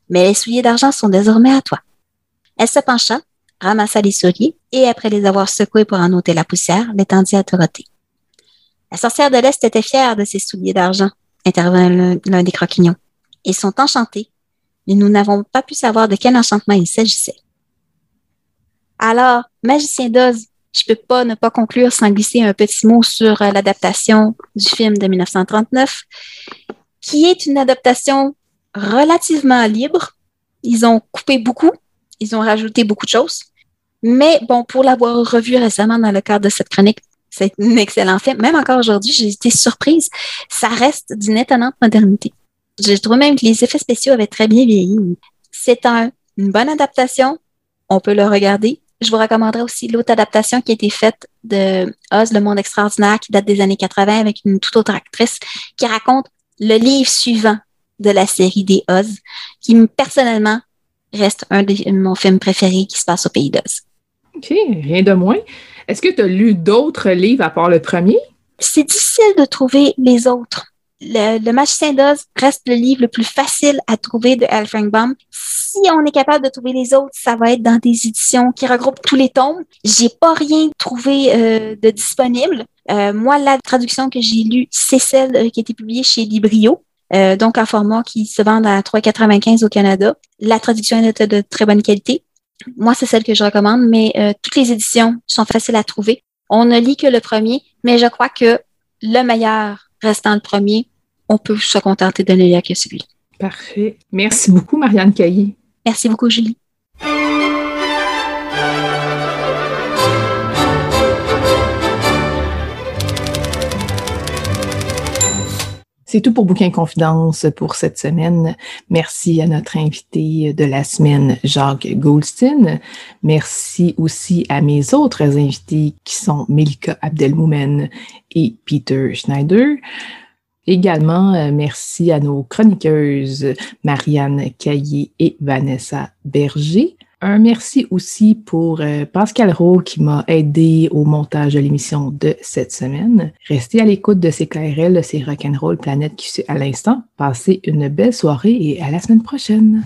Mais les souliers d'argent sont désormais à toi. Elle se pencha, ramassa les souliers et, après les avoir secoués pour en ôter la poussière, l'étendit à Dorothée. La sorcière de l'Est était fière de ses souliers d'argent, intervint l'un des croquignons. Ils sont enchantés, mais nous n'avons pas pu savoir de quel enchantement il s'agissait. Alors, magicien d'Oz, je peux pas ne pas conclure sans glisser un petit mot sur euh, l'adaptation du film de 1939, qui est une adaptation relativement libre. Ils ont coupé beaucoup, ils ont rajouté beaucoup de choses. Mais bon, pour l'avoir revu récemment dans le cadre de cette chronique, c'est un excellent film. Même encore aujourd'hui, j'ai été surprise. Ça reste d'une étonnante modernité. Je trouve même que les effets spéciaux avaient très bien vieilli. C'est un, une bonne adaptation. On peut le regarder. Je vous recommanderais aussi l'autre adaptation qui a été faite de Oz, le monde extraordinaire, qui date des années 80 avec une toute autre actrice qui raconte le livre suivant de la série des Oz, qui personnellement reste un de mon film préféré qui se passe au pays d'Oz. OK, rien de moins. Est-ce que tu as lu d'autres livres à part le premier? C'est difficile de trouver les autres. Le, le Magicien d'Oz reste le livre le plus facile à trouver de Al Baum. Si on est capable de trouver les autres, ça va être dans des éditions qui regroupent tous les tomes. J'ai pas rien trouvé euh, de disponible. Euh, moi, la traduction que j'ai lue, c'est celle euh, qui a été publiée chez Librio. Donc en format qui se vend à 3,95 au Canada. La traduction est de très bonne qualité. Moi, c'est celle que je recommande, mais toutes les éditions sont faciles à trouver. On ne lit que le premier, mais je crois que le meilleur restant le premier, on peut se contenter de ne lire que celui. Parfait. Merci beaucoup, Marianne Caillé. Merci beaucoup, Julie. C'est tout pour Bouquin Confidence pour cette semaine. Merci à notre invité de la semaine, Jacques Goldstein. Merci aussi à mes autres invités qui sont Melika Abdelmoumen et Peter Schneider. Également, euh, merci à nos chroniqueuses Marianne Caillé et Vanessa Berger. Un merci aussi pour euh, Pascal Rowe qui m'a aidé au montage de l'émission de cette semaine. Restez à l'écoute de CKRL, c'est Rock'n'Roll Planète qui suit à l'instant. Passez une belle soirée et à la semaine prochaine.